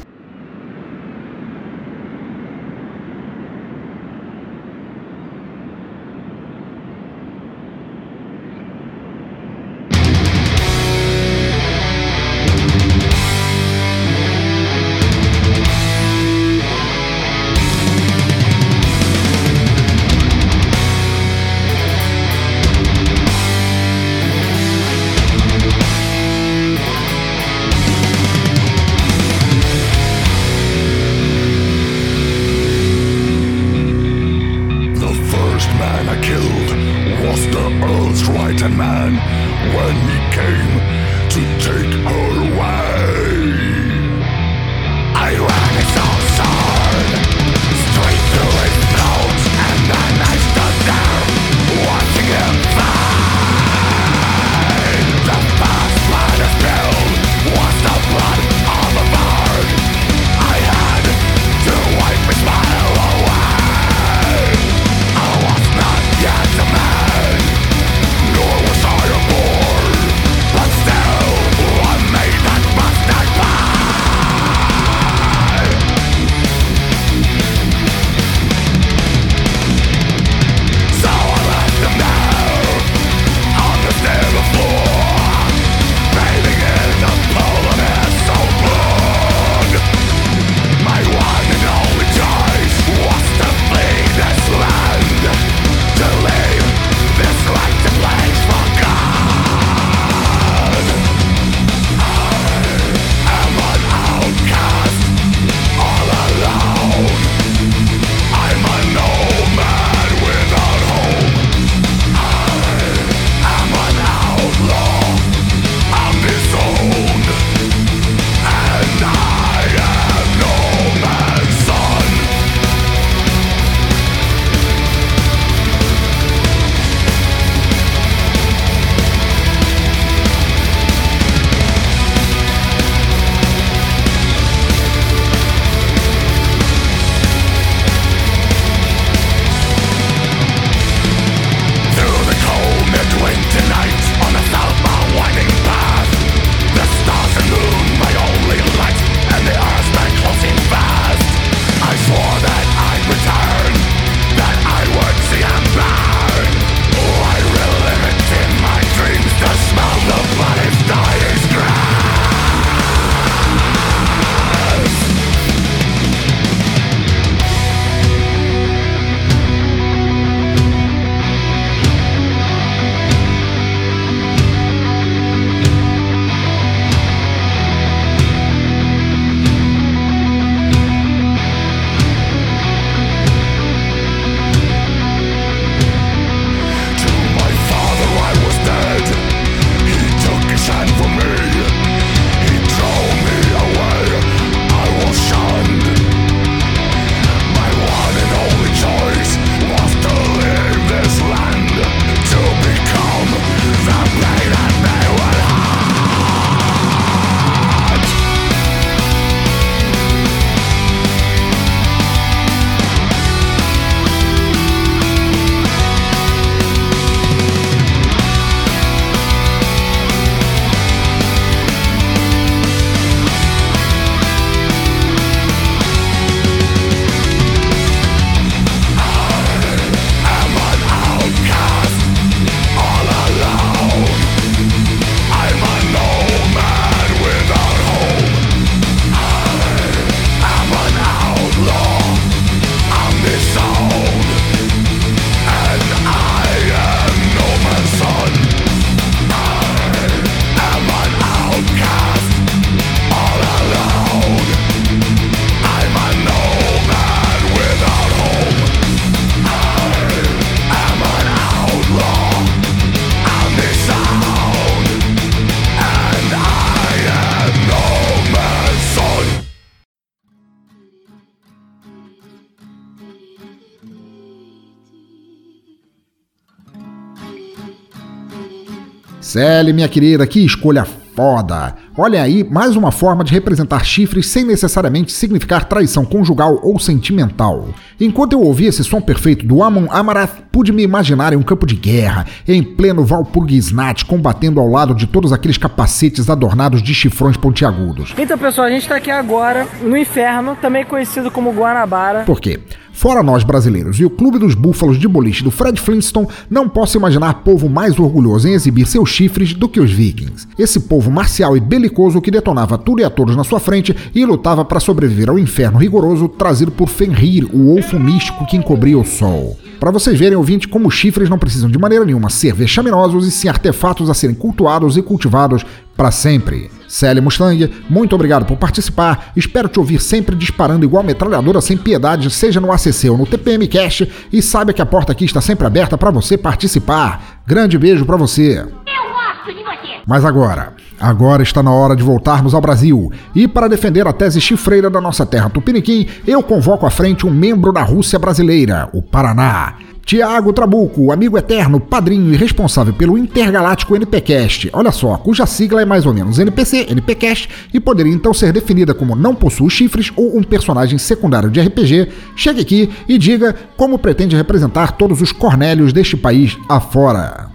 Sally, minha querida, que escolha foda! Olha aí, mais uma forma de representar chifres sem necessariamente significar traição conjugal ou sentimental. Enquanto eu ouvia esse som perfeito do Amon Amarath, pude me imaginar em um campo de guerra, em pleno Valpurgisnacht, combatendo ao lado de todos aqueles capacetes adornados de chifrões pontiagudos. Então, pessoal, a gente tá aqui agora no inferno, também conhecido como Guanabara. Por quê? Fora nós brasileiros e o Clube dos Búfalos de Boliche do Fred Flintstone, não posso imaginar povo mais orgulhoso em exibir seus chifres do que os vikings. Esse povo marcial e belicoso que detonava tudo e a todos na sua frente e lutava para sobreviver ao inferno rigoroso trazido por Fenrir, o olfo místico que encobria o sol. Para vocês verem, ouvinte, como chifres não precisam de maneira nenhuma ser vexaminosos e sim artefatos a serem cultuados e cultivados para sempre. Célia Mustang, muito obrigado por participar. Espero te ouvir sempre disparando igual metralhadora sem piedade, seja no ACC ou no TPM Cast. E saiba que a porta aqui está sempre aberta para você participar. Grande beijo para você. Eu gosto de você. Mas agora, agora está na hora de voltarmos ao Brasil. E para defender a tese chifreira da nossa terra tupiniquim, eu convoco à frente um membro da Rússia brasileira, o Paraná. Tiago Trabuco, amigo eterno, padrinho e responsável pelo intergaláctico NPcast. Olha só, cuja sigla é mais ou menos NPC, NPcast, e poderia então ser definida como não possui chifres ou um personagem secundário de RPG. Chegue aqui e diga como pretende representar todos os Cornélios deste país afora.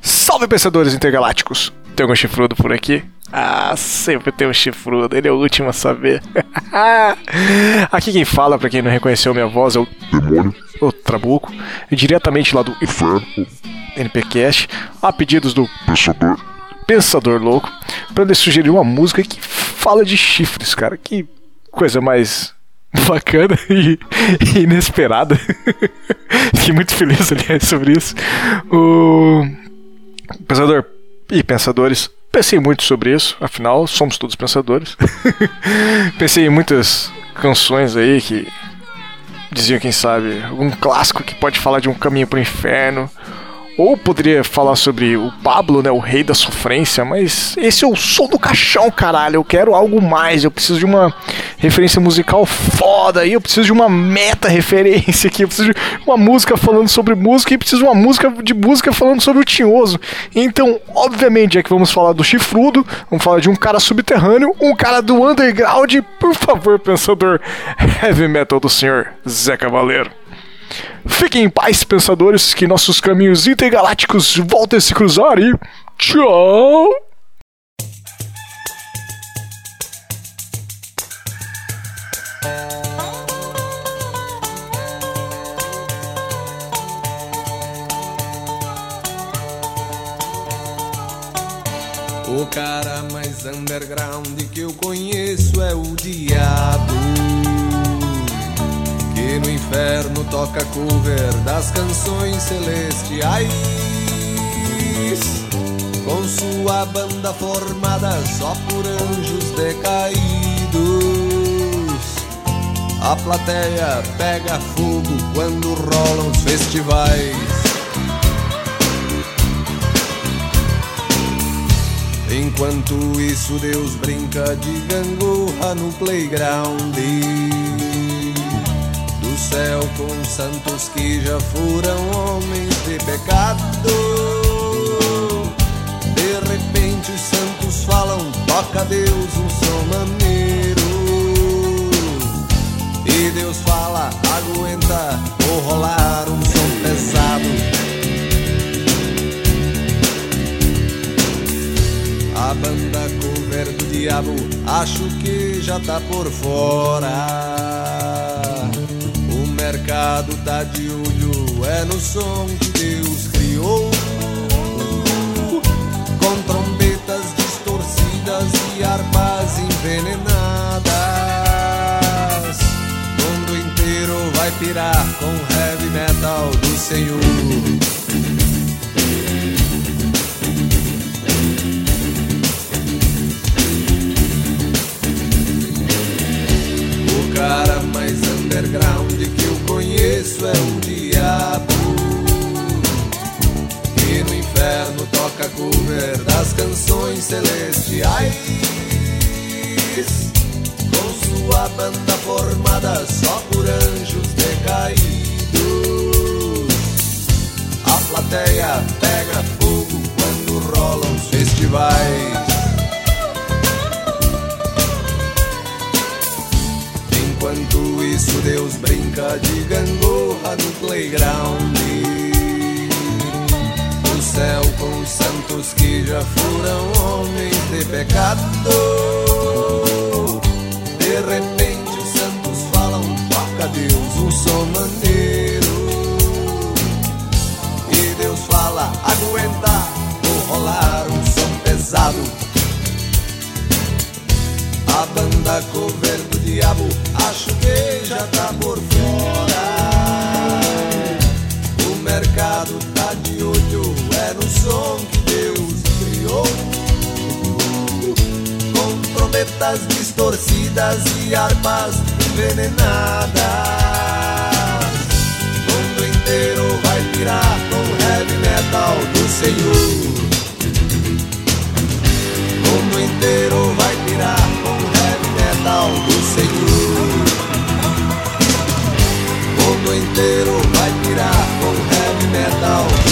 Salve pensadores intergalácticos! Tem algum chifrudo por aqui? Ah, sempre tem um chifrudo, ele é o último a saber. aqui quem fala, pra quem não reconheceu minha voz, é o Demônio. o Trabuco, diretamente lá do Inferno. NPcast, a pedidos do Pensador. Pensador Louco, pra ele sugerir uma música que fala de chifres, cara. Que coisa mais bacana e, e inesperada. Fiquei muito feliz, aliás, sobre isso. O Pensador e Pensadores, pensei muito sobre isso, afinal, somos todos pensadores. pensei em muitas canções aí que diziam, quem sabe, algum clássico que pode falar de um caminho pro inferno. Ou poderia falar sobre o Pablo, né, o rei da sofrência, mas esse é o som do caixão, caralho. Eu quero algo mais, eu preciso de uma referência musical foda, e eu preciso de uma meta referência aqui, eu preciso de uma música falando sobre música e preciso de uma música de música falando sobre o tinhoso. Então, obviamente, é que vamos falar do chifrudo, vamos falar de um cara subterrâneo, um cara do underground, por favor, pensador heavy metal do senhor Zé Cavaleiro. Fiquem em paz, pensadores, que nossos caminhos intergalácticos voltem a se cruzar e. Tchau! O cara mais underground que eu conheço é o diabo. Que no inferno toca cover das canções celestiais. Com sua banda formada só por anjos decaídos. A plateia pega fogo quando rolam os festivais. Enquanto isso, Deus brinca de gangorra no playground céu com santos que já foram homens de pecado. De repente, os santos falam: toca a Deus um som maneiro. E Deus fala: aguenta, vou rolar um som pesado. A banda cover do diabo, acho que já tá por fora. Mercado tá de olho, é no som que Deus criou. Com trombetas distorcidas e harpas envenenadas. O mundo inteiro vai pirar com heavy metal do Senhor. O cara mais underground conheço é o diabo. Que no inferno toca cover das canções celestiais. Com sua banda formada só por anjos decaídos. A plateia pega fogo quando rolam os festivais. Enquanto isso, Deus brinca de gangorra no playground. No céu com os santos que já foram homens de pecado. De repente, os santos falam: toca Deus um som maneiro. E Deus fala: aguenta, vou rolar um som pesado. A banda cover do diabo acho que já tá por fora. O mercado tá de olho, é no som que Deus criou. trombetas distorcidas e harpas envenenadas. O mundo inteiro vai pirar com heavy metal do Senhor. O mundo inteiro vai pirar com mundo inteiro vai pirar com heavy metal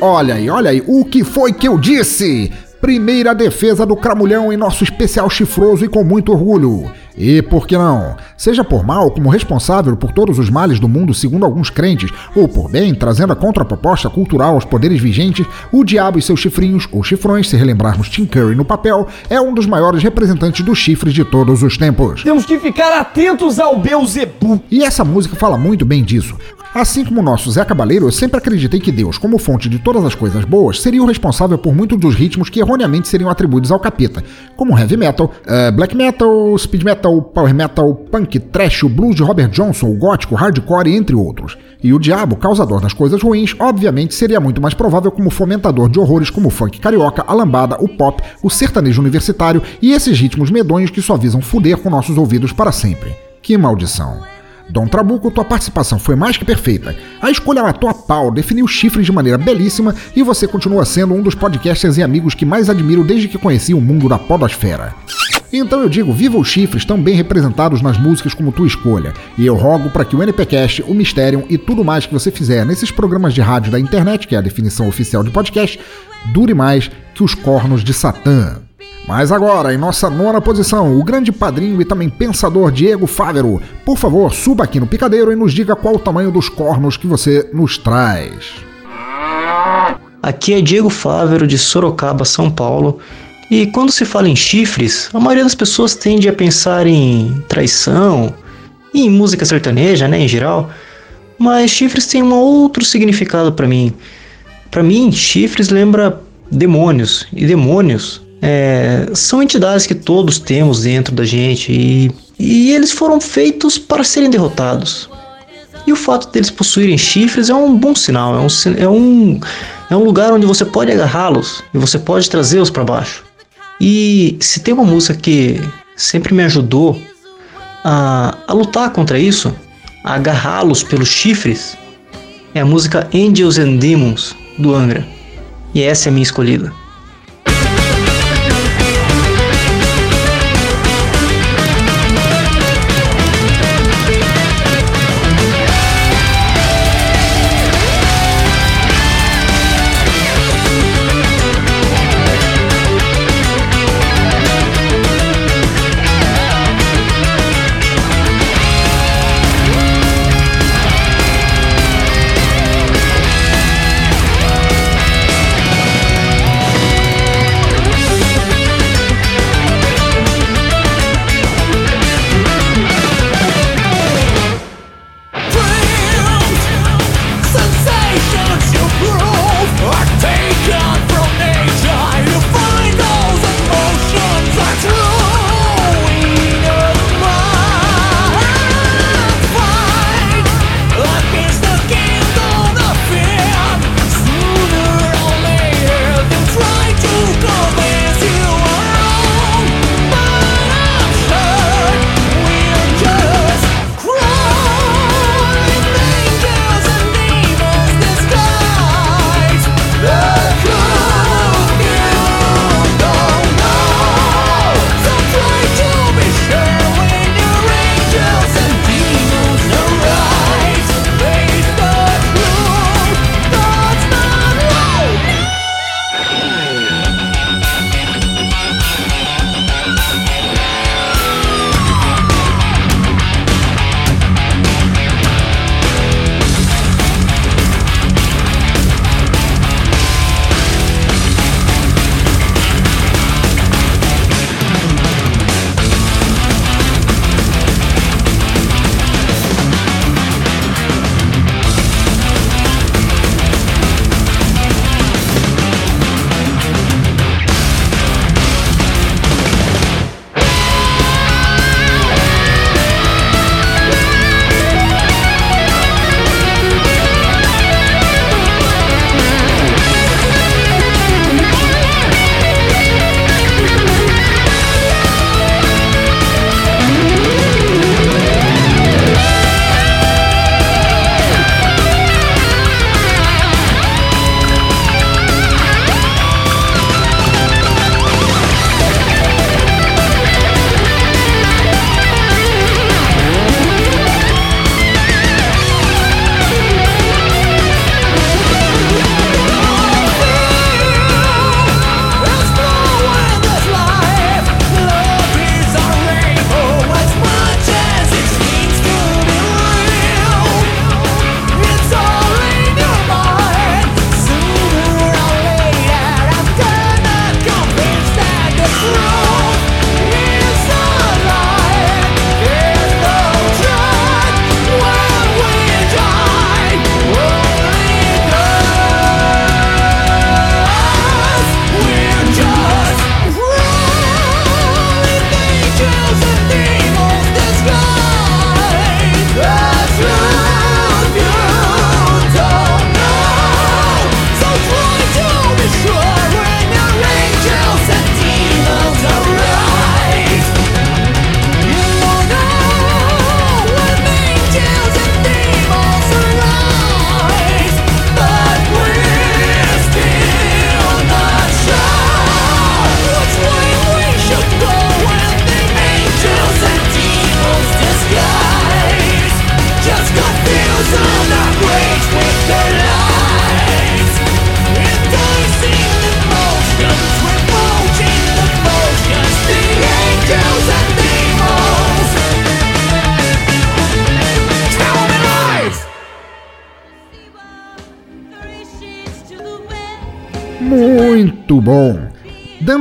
Olha aí, olha aí, o que foi que eu disse? Primeira defesa do Cramulhão em nosso especial chifroso e com muito orgulho. E por que não? Seja por mal, como responsável por todos os males do mundo, segundo alguns crentes, ou por bem, trazendo a contraproposta cultural aos poderes vigentes, o diabo e seus chifrinhos, ou chifrões, se relembrarmos Tim Curry no papel, é um dos maiores representantes dos chifres de todos os tempos. Temos que ficar atentos ao Beuzebu. E essa música fala muito bem disso. Assim como o nosso Zé Cabaleiro, eu sempre acreditei que Deus, como fonte de todas as coisas boas, seria o responsável por muitos dos ritmos que erroneamente seriam atribuídos ao capeta, como heavy metal, eh, black metal, speed metal, power metal, punk, trash, o blues de Robert Johnson, o gótico, hardcore, entre outros. E o diabo, causador das coisas ruins, obviamente seria muito mais provável como fomentador de horrores como o funk carioca, a lambada, o pop, o sertanejo universitário e esses ritmos medonhos que só visam fuder com nossos ouvidos para sempre. Que maldição. Dom Trabuco, tua participação foi mais que perfeita. A escolha matou a pau, definiu chifres de maneira belíssima e você continua sendo um dos podcasters e amigos que mais admiro desde que conheci o mundo da podosfera. Então eu digo, viva os chifres tão bem representados nas músicas como tua escolha. E eu rogo para que o NPcast, o Mysterium e tudo mais que você fizer nesses programas de rádio da internet, que é a definição oficial de podcast, dure mais que os cornos de Satã. Mas agora, em nossa nona posição, o grande padrinho e também pensador Diego Fávero. Por favor, suba aqui no picadeiro e nos diga qual o tamanho dos cornos que você nos traz. Aqui é Diego Fávero de Sorocaba, São Paulo. E quando se fala em chifres, a maioria das pessoas tende a pensar em traição, e em música sertaneja, né, em geral. Mas chifres têm um outro significado para mim. Para mim, chifres lembra demônios e demônios é, são entidades que todos temos dentro da gente e, e eles foram feitos para serem derrotados. E o fato deles possuírem chifres é um bom sinal, é um, é um, é um lugar onde você pode agarrá-los e você pode trazê-los para baixo. E se tem uma música que sempre me ajudou a, a lutar contra isso, a agarrá-los pelos chifres, é a música Angels and Demons do Angra. E essa é a minha escolhida.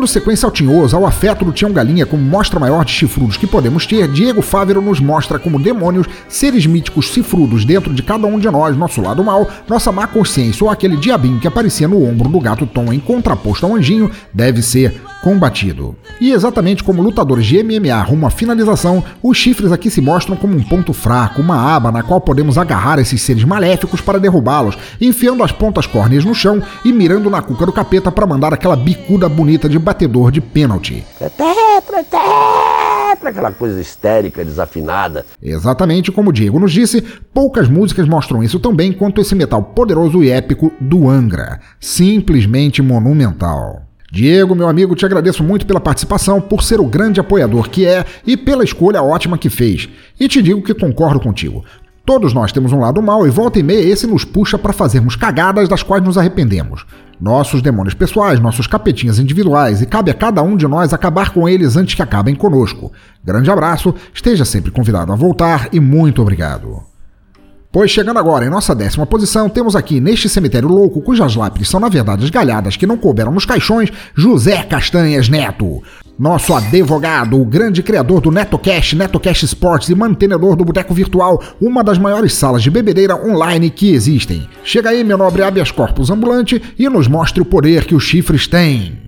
Dando sequência ao tinhoso, ao afeto do Tião Galinha como mostra maior de chifrudos que podemos ter, Diego Fávero nos mostra como demônios, seres míticos cifrudos dentro de cada um de nós, nosso lado mal, nossa má consciência ou aquele diabinho que aparecia no ombro do gato Tom em contraposto ao anjinho, deve ser combatido. E exatamente como lutadores de MMA rumo à finalização, os chifres aqui se mostram como um ponto fraco, uma aba na qual podemos agarrar esses seres maléficos para derrubá-los, enfiando as pontas córneas no chão e mirando na cuca do capeta para mandar aquela bicuda bonita de batedor de pênalti. Tetra, aquela coisa histérica, desafinada. Exatamente como o Diego nos disse, poucas músicas mostram isso tão bem quanto esse metal poderoso e épico do Angra. Simplesmente monumental. Diego, meu amigo, te agradeço muito pela participação, por ser o grande apoiador que é e pela escolha ótima que fez. E te digo que concordo contigo. Todos nós temos um lado mal e volta e meia esse nos puxa para fazermos cagadas das quais nos arrependemos. Nossos demônios pessoais, nossos capetinhas individuais, e cabe a cada um de nós acabar com eles antes que acabem conosco. Grande abraço, esteja sempre convidado a voltar e muito obrigado. Pois chegando agora em nossa décima posição, temos aqui neste cemitério louco, cujas lápides são na verdade as galhadas que não couberam nos caixões, José Castanhas Neto. Nosso advogado, o grande criador do NetoCash, NetoCash Sports e mantenedor do Boteco Virtual, uma das maiores salas de bebedeira online que existem. Chega aí, meu nobre habeas corpus ambulante, e nos mostre o poder que os chifres têm.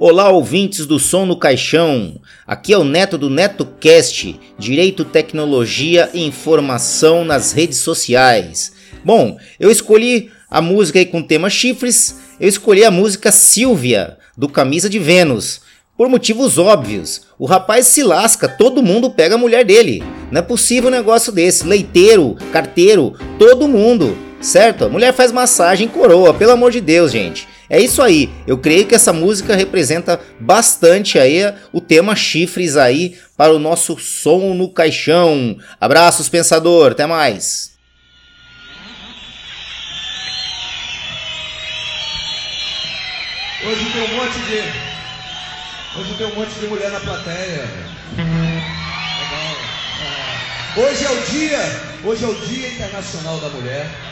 Olá, ouvintes do Som no Caixão. Aqui é o Neto do NetoCast, Direito, Tecnologia e Informação nas redes sociais. Bom, eu escolhi a música com o tema chifres, eu escolhi a música Silvia, do Camisa de Vênus. Por motivos óbvios. O rapaz se lasca, todo mundo pega a mulher dele. Não é possível um negócio desse. Leiteiro, carteiro, todo mundo. Certo? A mulher faz massagem coroa, pelo amor de Deus, gente. É isso aí. Eu creio que essa música representa bastante aí o tema chifres aí para o nosso som no caixão. Abraços, pensador. Até mais. Hoje tem um monte de. Hoje tem um monte de mulher na plateia. Legal. É. Hoje é o dia. Hoje é o Dia Internacional da Mulher.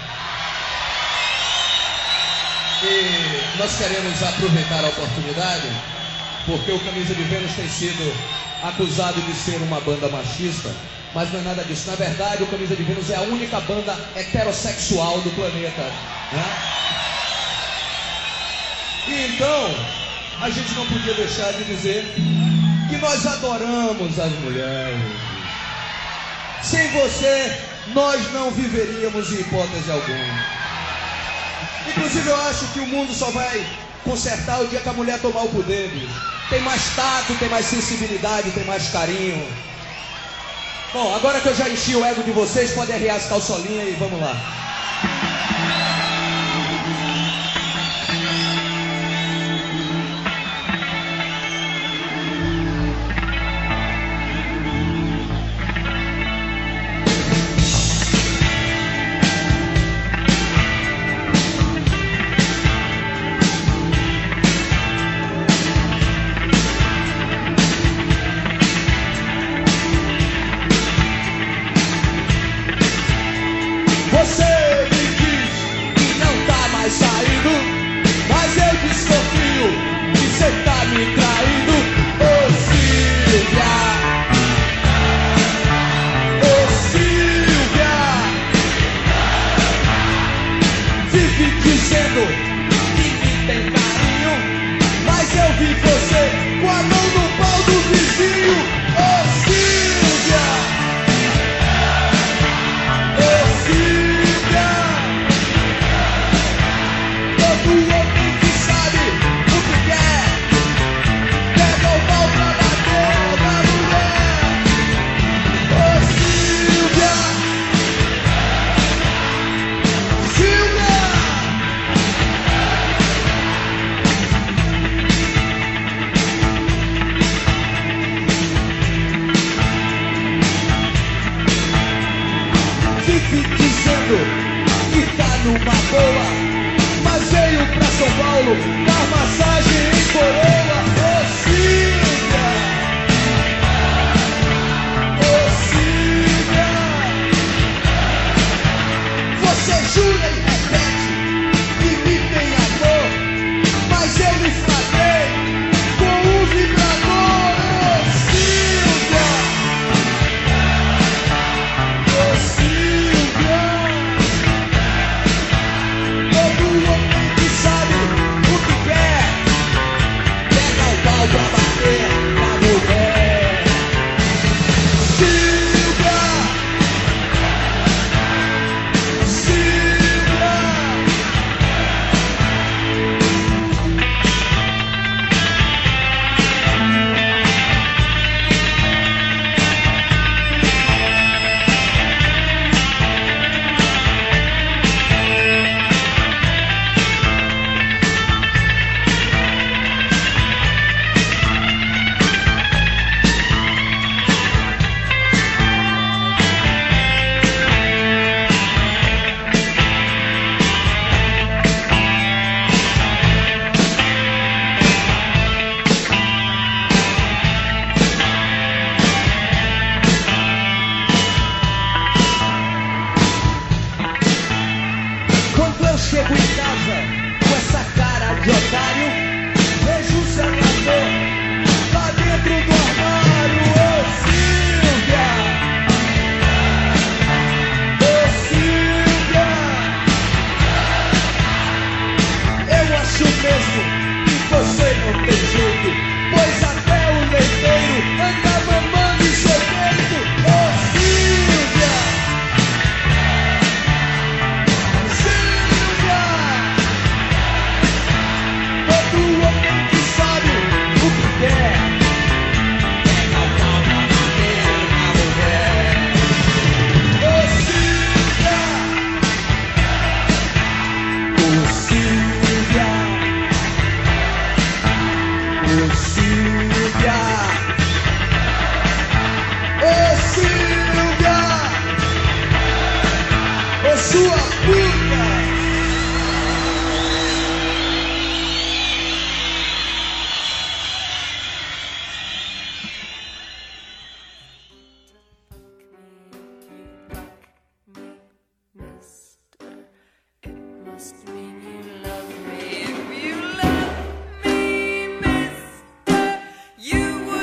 E nós queremos aproveitar a oportunidade, porque o Camisa de Vênus tem sido acusado de ser uma banda machista, mas não é nada disso. Na verdade, o Camisa de Vênus é a única banda heterossexual do planeta. Né? E então, a gente não podia deixar de dizer que nós adoramos as mulheres. Sem você, nós não viveríamos em hipótese alguma. Inclusive, eu acho que o mundo só vai consertar o dia que a mulher tomar o poder. Tem mais tato, tem mais sensibilidade, tem mais carinho. Bom, agora que eu já enchi o ego de vocês, podem arriar as calçolinhas e vamos lá. eu chego em casa com essa cara de otário.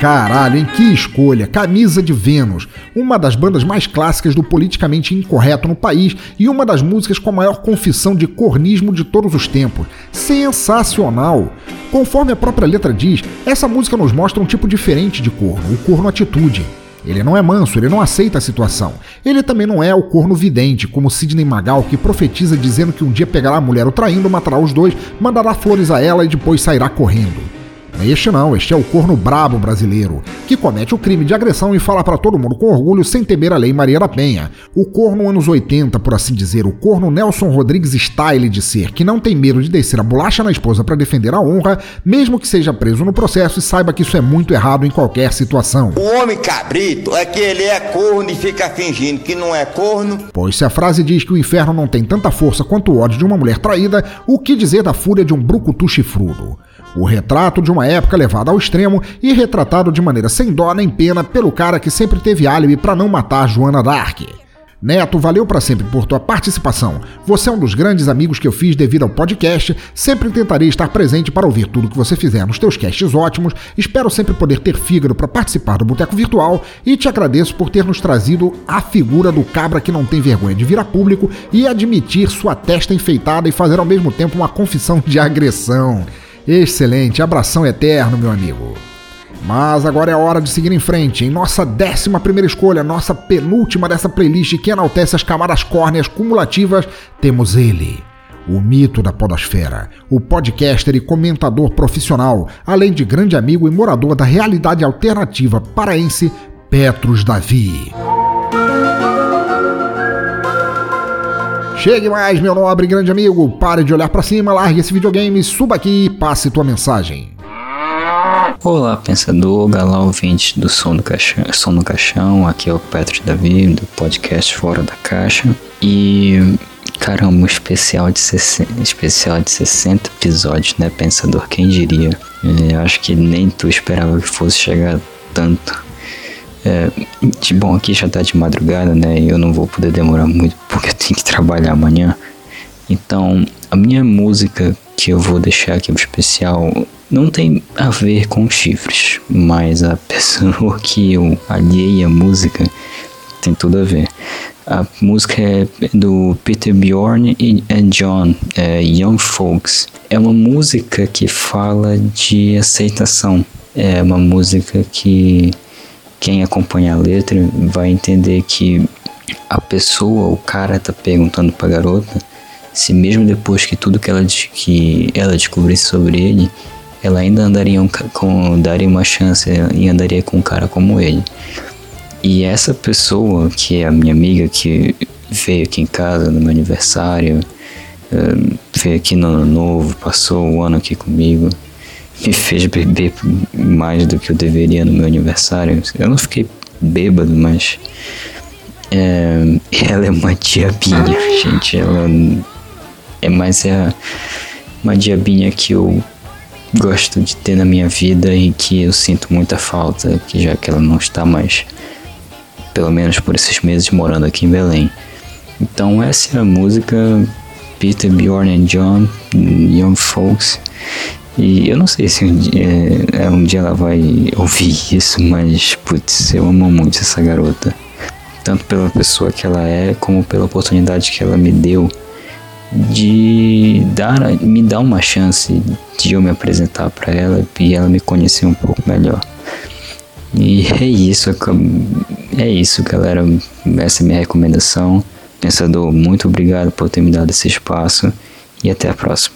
Caralho, em que escolha! Camisa de Vênus, uma das bandas mais clássicas do politicamente incorreto no país e uma das músicas com a maior confissão de cornismo de todos os tempos. Sensacional! Conforme a própria letra diz, essa música nos mostra um tipo diferente de corno, o corno atitude. Ele não é manso, ele não aceita a situação. Ele também não é o corno vidente, como Sidney Magal, que profetiza dizendo que um dia pegará a mulher o traindo, matará os dois, mandará flores a ela e depois sairá correndo. Este não, este é o corno brabo brasileiro, que comete o crime de agressão e fala para todo mundo com orgulho sem temer a lei Maria da Penha. O corno anos 80, por assim dizer, o corno Nelson Rodrigues style de ser, que não tem medo de descer a bolacha na esposa para defender a honra, mesmo que seja preso no processo e saiba que isso é muito errado em qualquer situação. O homem cabrito é que ele é corno e fica fingindo que não é corno. Pois se a frase diz que o inferno não tem tanta força quanto o ódio de uma mulher traída, o que dizer da fúria de um brucutu chifrudo? O retrato de uma época levada ao extremo e retratado de maneira sem dó nem pena pelo cara que sempre teve álibi para não matar Joana Dark. Neto, valeu para sempre por tua participação. Você é um dos grandes amigos que eu fiz devido ao podcast. Sempre tentarei estar presente para ouvir tudo que você fizer nos teus casts ótimos. Espero sempre poder ter fígado para participar do Boteco Virtual e te agradeço por ter nos trazido a figura do cabra que não tem vergonha de vir a público e admitir sua testa enfeitada e fazer ao mesmo tempo uma confissão de agressão. Excelente, abração eterno, meu amigo. Mas agora é a hora de seguir em frente. Em nossa décima primeira escolha, nossa penúltima dessa playlist que enaltece as camadas córneas cumulativas, temos ele. O mito da podosfera, o podcaster e comentador profissional, além de grande amigo e morador da realidade alternativa paraense, Petros Davi. Chegue mais, meu nobre grande amigo. Pare de olhar para cima, largue esse videogame, suba aqui e passe tua mensagem. Olá, pensador, galã ouvinte do Som, do Caixão, Som no Caixão. Aqui é o Petro Davi, do podcast Fora da Caixa. E, caramba, um especial de, 60, especial de 60 episódios, né, pensador? Quem diria? Eu acho que nem tu esperava que fosse chegar tanto. É, de, bom, aqui já tá de madrugada, né? E eu não vou poder demorar muito porque eu tenho que trabalhar amanhã. Então, a minha música que eu vou deixar aqui especial não tem a ver com chifres, mas a pessoa que eu alhei a música tem tudo a ver. A música é do Peter Bjorn e John, é Young Folks. É uma música que fala de aceitação. É uma música que quem acompanha a letra vai entender que a pessoa, o cara tá perguntando pra garota se mesmo depois que tudo que ela, que ela descobrisse sobre ele, ela ainda andaria um, com, daria uma chance e andaria com um cara como ele. E essa pessoa, que é a minha amiga que veio aqui em casa no meu aniversário, veio aqui no ano novo, passou o ano aqui comigo, me fez beber mais do que eu deveria no meu aniversário. Eu não fiquei bêbado, mas é, ela é uma diabinha, gente. Ela é mais é uma diabinha que eu gosto de ter na minha vida e que eu sinto muita falta, que já que ela não está mais, pelo menos por esses meses morando aqui em Belém. Então essa é a música Peter, Bjorn and John, Young Folks. E eu não sei se um dia, é, um dia ela vai ouvir isso, mas putz, eu amo muito essa garota. Tanto pela pessoa que ela é, como pela oportunidade que ela me deu de dar, me dar uma chance de eu me apresentar para ela e ela me conhecer um pouco melhor. E é isso, é isso, galera. Essa é minha recomendação. Pensador, muito obrigado por ter me dado esse espaço e até a próxima.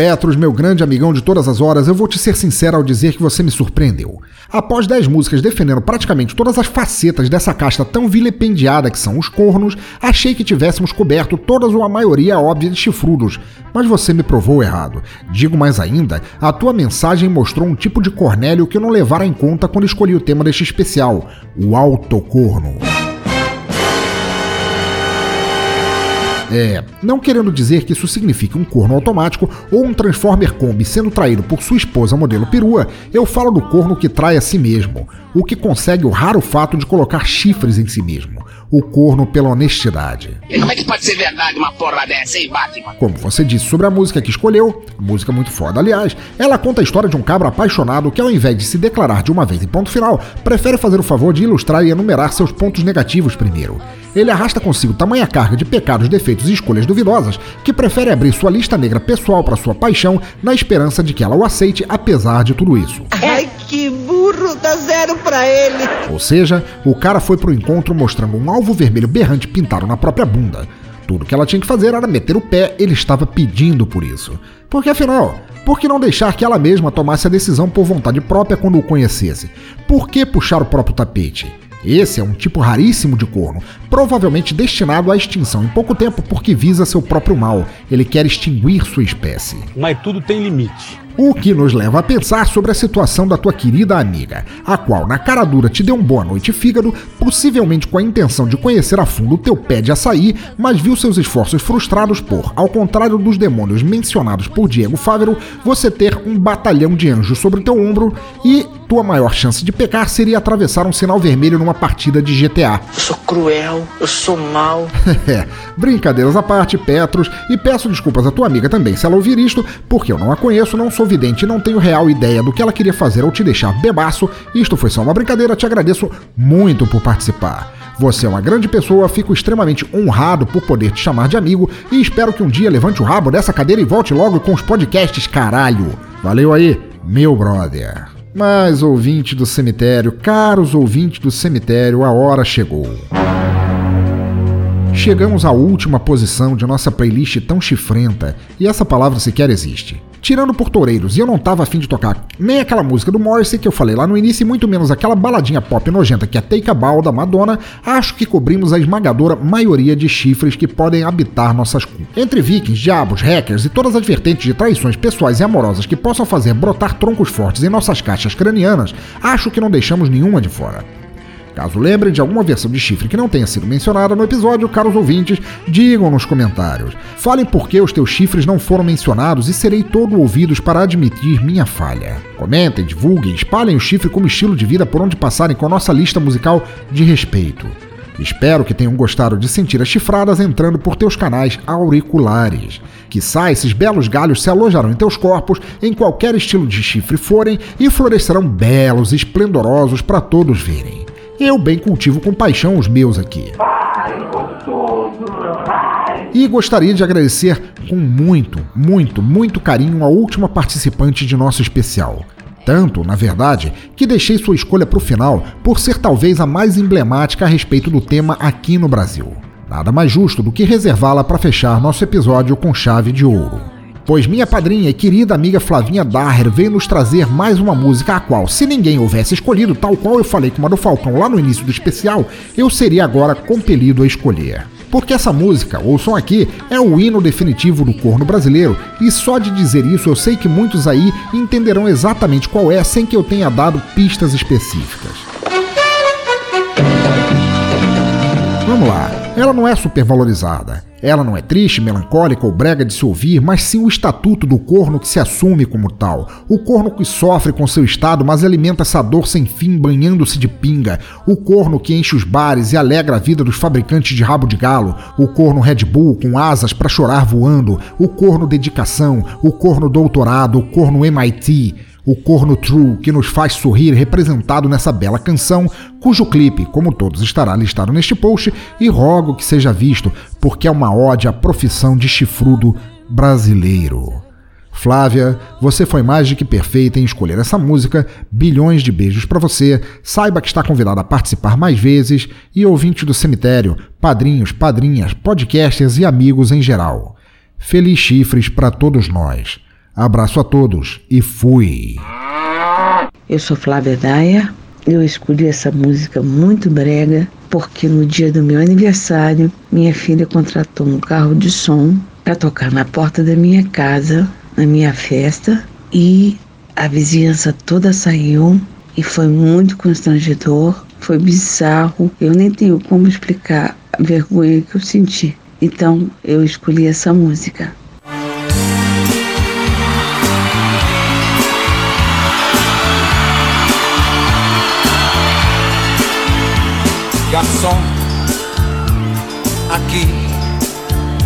Petros, meu grande amigão de todas as horas, eu vou te ser sincero ao dizer que você me surpreendeu. Após 10 músicas defendendo praticamente todas as facetas dessa casta tão vilipendiada que são os cornos, achei que tivéssemos coberto todas ou a maioria óbvia de chifrudos, mas você me provou errado. Digo mais ainda, a tua mensagem mostrou um tipo de Cornélio que eu não levara em conta quando escolhi o tema deste especial, o autocorno. É, não querendo dizer que isso signifique um corno automático ou um Transformer Kombi sendo traído por sua esposa modelo perua, eu falo do corno que trai a si mesmo, o que consegue o raro fato de colocar chifres em si mesmo, o corno pela honestidade. E como é que pode ser verdade uma porra dessa, hein, Batman? Como você disse sobre a música que escolheu, música muito foda, aliás, ela conta a história de um cabra apaixonado que, ao invés de se declarar de uma vez em ponto final, prefere fazer o favor de ilustrar e enumerar seus pontos negativos primeiro. Ele arrasta consigo tamanha carga de pecados, defeitos e escolhas duvidosas que prefere abrir sua lista negra pessoal para sua paixão na esperança de que ela o aceite apesar de tudo isso. Ai, que zero pra ele. Ou seja, o cara foi pro encontro mostrando um alvo vermelho berrante pintado na própria bunda. Tudo que ela tinha que fazer era meter o pé, ele estava pedindo por isso. Porque afinal, por que não deixar que ela mesma tomasse a decisão por vontade própria quando o conhecesse? Por que puxar o próprio tapete? Esse é um tipo raríssimo de corno, provavelmente destinado à extinção em pouco tempo porque visa seu próprio mal. Ele quer extinguir sua espécie. Mas tudo tem limite. O que nos leva a pensar sobre a situação da tua querida amiga, a qual na cara dura te deu um boa noite fígado, possivelmente com a intenção de conhecer a fundo o teu pé de açaí, mas viu seus esforços frustrados por, ao contrário dos demônios mencionados por Diego Fávero, você ter um batalhão de anjos sobre teu ombro e tua maior chance de pecar seria atravessar um sinal vermelho numa partida de GTA. Eu sou cruel, eu sou mau. É, brincadeiras à parte, Petros, e peço desculpas à tua amiga também se ela ouvir isto, porque eu não a conheço, não sou vidente não tenho real ideia do que ela queria fazer ao te deixar bebaço. Isto foi só uma brincadeira, te agradeço muito por participar. Você é uma grande pessoa, fico extremamente honrado por poder te chamar de amigo e espero que um dia levante o rabo dessa cadeira e volte logo com os podcasts, caralho. Valeu aí, meu brother. Mas, ouvinte do cemitério, caros ouvintes do cemitério, a hora chegou. Chegamos à última posição de nossa playlist tão chifrenta, e essa palavra sequer existe. Tirando por toureiros, e eu não tava afim de tocar nem aquela música do Morrissey que eu falei lá no início, e muito menos aquela baladinha pop nojenta que é Take a Bow da Madonna, acho que cobrimos a esmagadora maioria de chifres que podem habitar nossas cu. Entre vikings, diabos, hackers e todas as vertentes de traições pessoais e amorosas que possam fazer brotar troncos fortes em nossas caixas cranianas, acho que não deixamos nenhuma de fora. Caso lembrem de alguma versão de chifre que não tenha sido mencionada no episódio, caros ouvintes, digam nos comentários. Falem por que os teus chifres não foram mencionados e serei todo ouvidos para admitir minha falha. Comentem, divulguem, espalhem o chifre como estilo de vida por onde passarem com a nossa lista musical de respeito. Espero que tenham gostado de sentir as chifradas entrando por teus canais auriculares. Quiçá esses belos galhos se alojarão em teus corpos em qualquer estilo de chifre forem e florescerão belos e esplendorosos para todos verem. Eu bem cultivo com paixão os meus aqui. E gostaria de agradecer com muito, muito, muito carinho a última participante de nosso especial. Tanto, na verdade, que deixei sua escolha para o final por ser talvez a mais emblemática a respeito do tema aqui no Brasil. Nada mais justo do que reservá-la para fechar nosso episódio com chave de ouro. Pois minha padrinha e querida amiga Flavinha Daher veio nos trazer mais uma música a qual, se ninguém houvesse escolhido, tal qual eu falei com a do Falcão lá no início do especial, eu seria agora compelido a escolher. Porque essa música, ouçam aqui, é o hino definitivo do corno brasileiro, e só de dizer isso eu sei que muitos aí entenderão exatamente qual é sem que eu tenha dado pistas específicas. Vamos lá, ela não é supervalorizada. Ela não é triste, melancólica ou brega de se ouvir, mas sim o estatuto do corno que se assume como tal. O corno que sofre com seu estado, mas alimenta essa dor sem fim, banhando-se de pinga. O corno que enche os bares e alegra a vida dos fabricantes de rabo de galo. O corno Red Bull com asas para chorar voando. O corno dedicação. O corno doutorado. O corno MIT o corno true que nos faz sorrir representado nessa bela canção, cujo clipe, como todos, estará listado neste post e rogo que seja visto, porque é uma ode à profissão de chifrudo brasileiro. Flávia, você foi mais do que perfeita em escolher essa música. Bilhões de beijos para você. Saiba que está convidada a participar mais vezes e ouvinte do cemitério, padrinhos, padrinhas, podcasters e amigos em geral. Feliz chifres para todos nós. Abraço a todos e fui! Eu sou Flávia Daia. Eu escolhi essa música muito brega porque no dia do meu aniversário, minha filha contratou um carro de som para tocar na porta da minha casa, na minha festa, e a vizinhança toda saiu e foi muito constrangedor, foi bizarro. Eu nem tenho como explicar a vergonha que eu senti. Então eu escolhi essa música.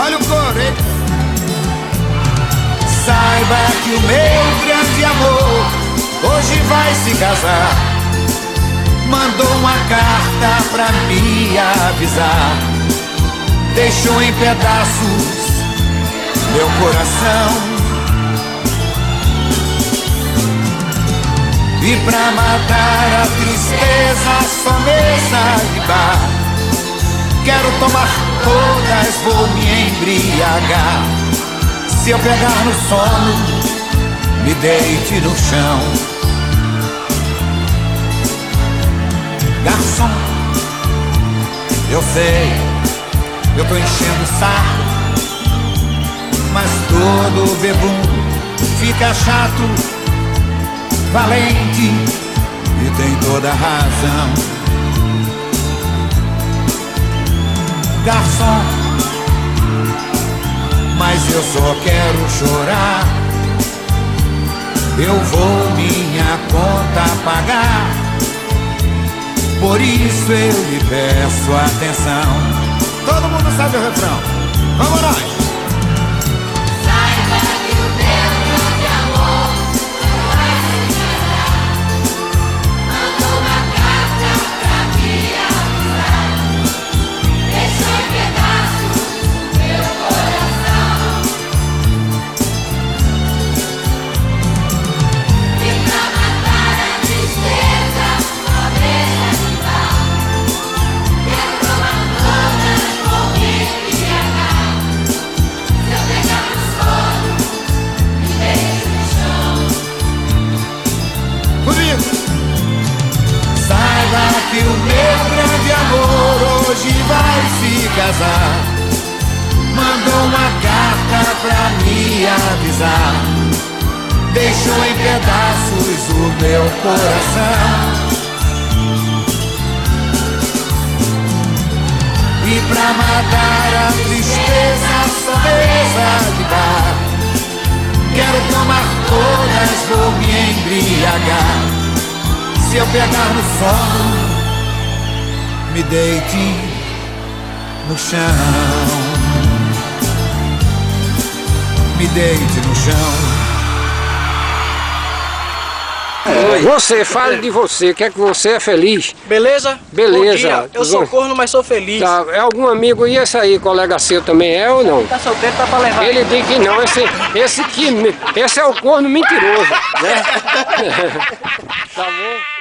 Olha o coro, hein? Saiba que o meu grande amor hoje vai se casar. Mandou uma carta pra me avisar. Deixou em pedaços meu coração. E pra matar a tristeza só mesa de bar Quero tomar todas, vou me embriagar Se eu pegar no sono, me deite no chão Garçom, eu sei, eu tô enchendo o saco Mas todo bebum fica chato valente e tem toda a razão. Garçom, mas eu só quero chorar. Eu vou minha conta pagar. Por isso eu lhe peço atenção. Todo mundo sabe o refrão. Vamos nós! Meu coração. E pra matar a tristeza, mesa de bar. Quero tomar todas, vou me embriagar. Se eu pegar no sono, me deite no chão. Me deite no chão. Você, fale de você, quer que você é feliz. Beleza? Beleza. Eu sou corno, mas sou feliz. Tá, é algum amigo e esse aí, colega seu também é ou não? Tá solteiro, tá pra levar. Ele diz que não, esse, esse, que, esse é o corno mentiroso, né? tá bom?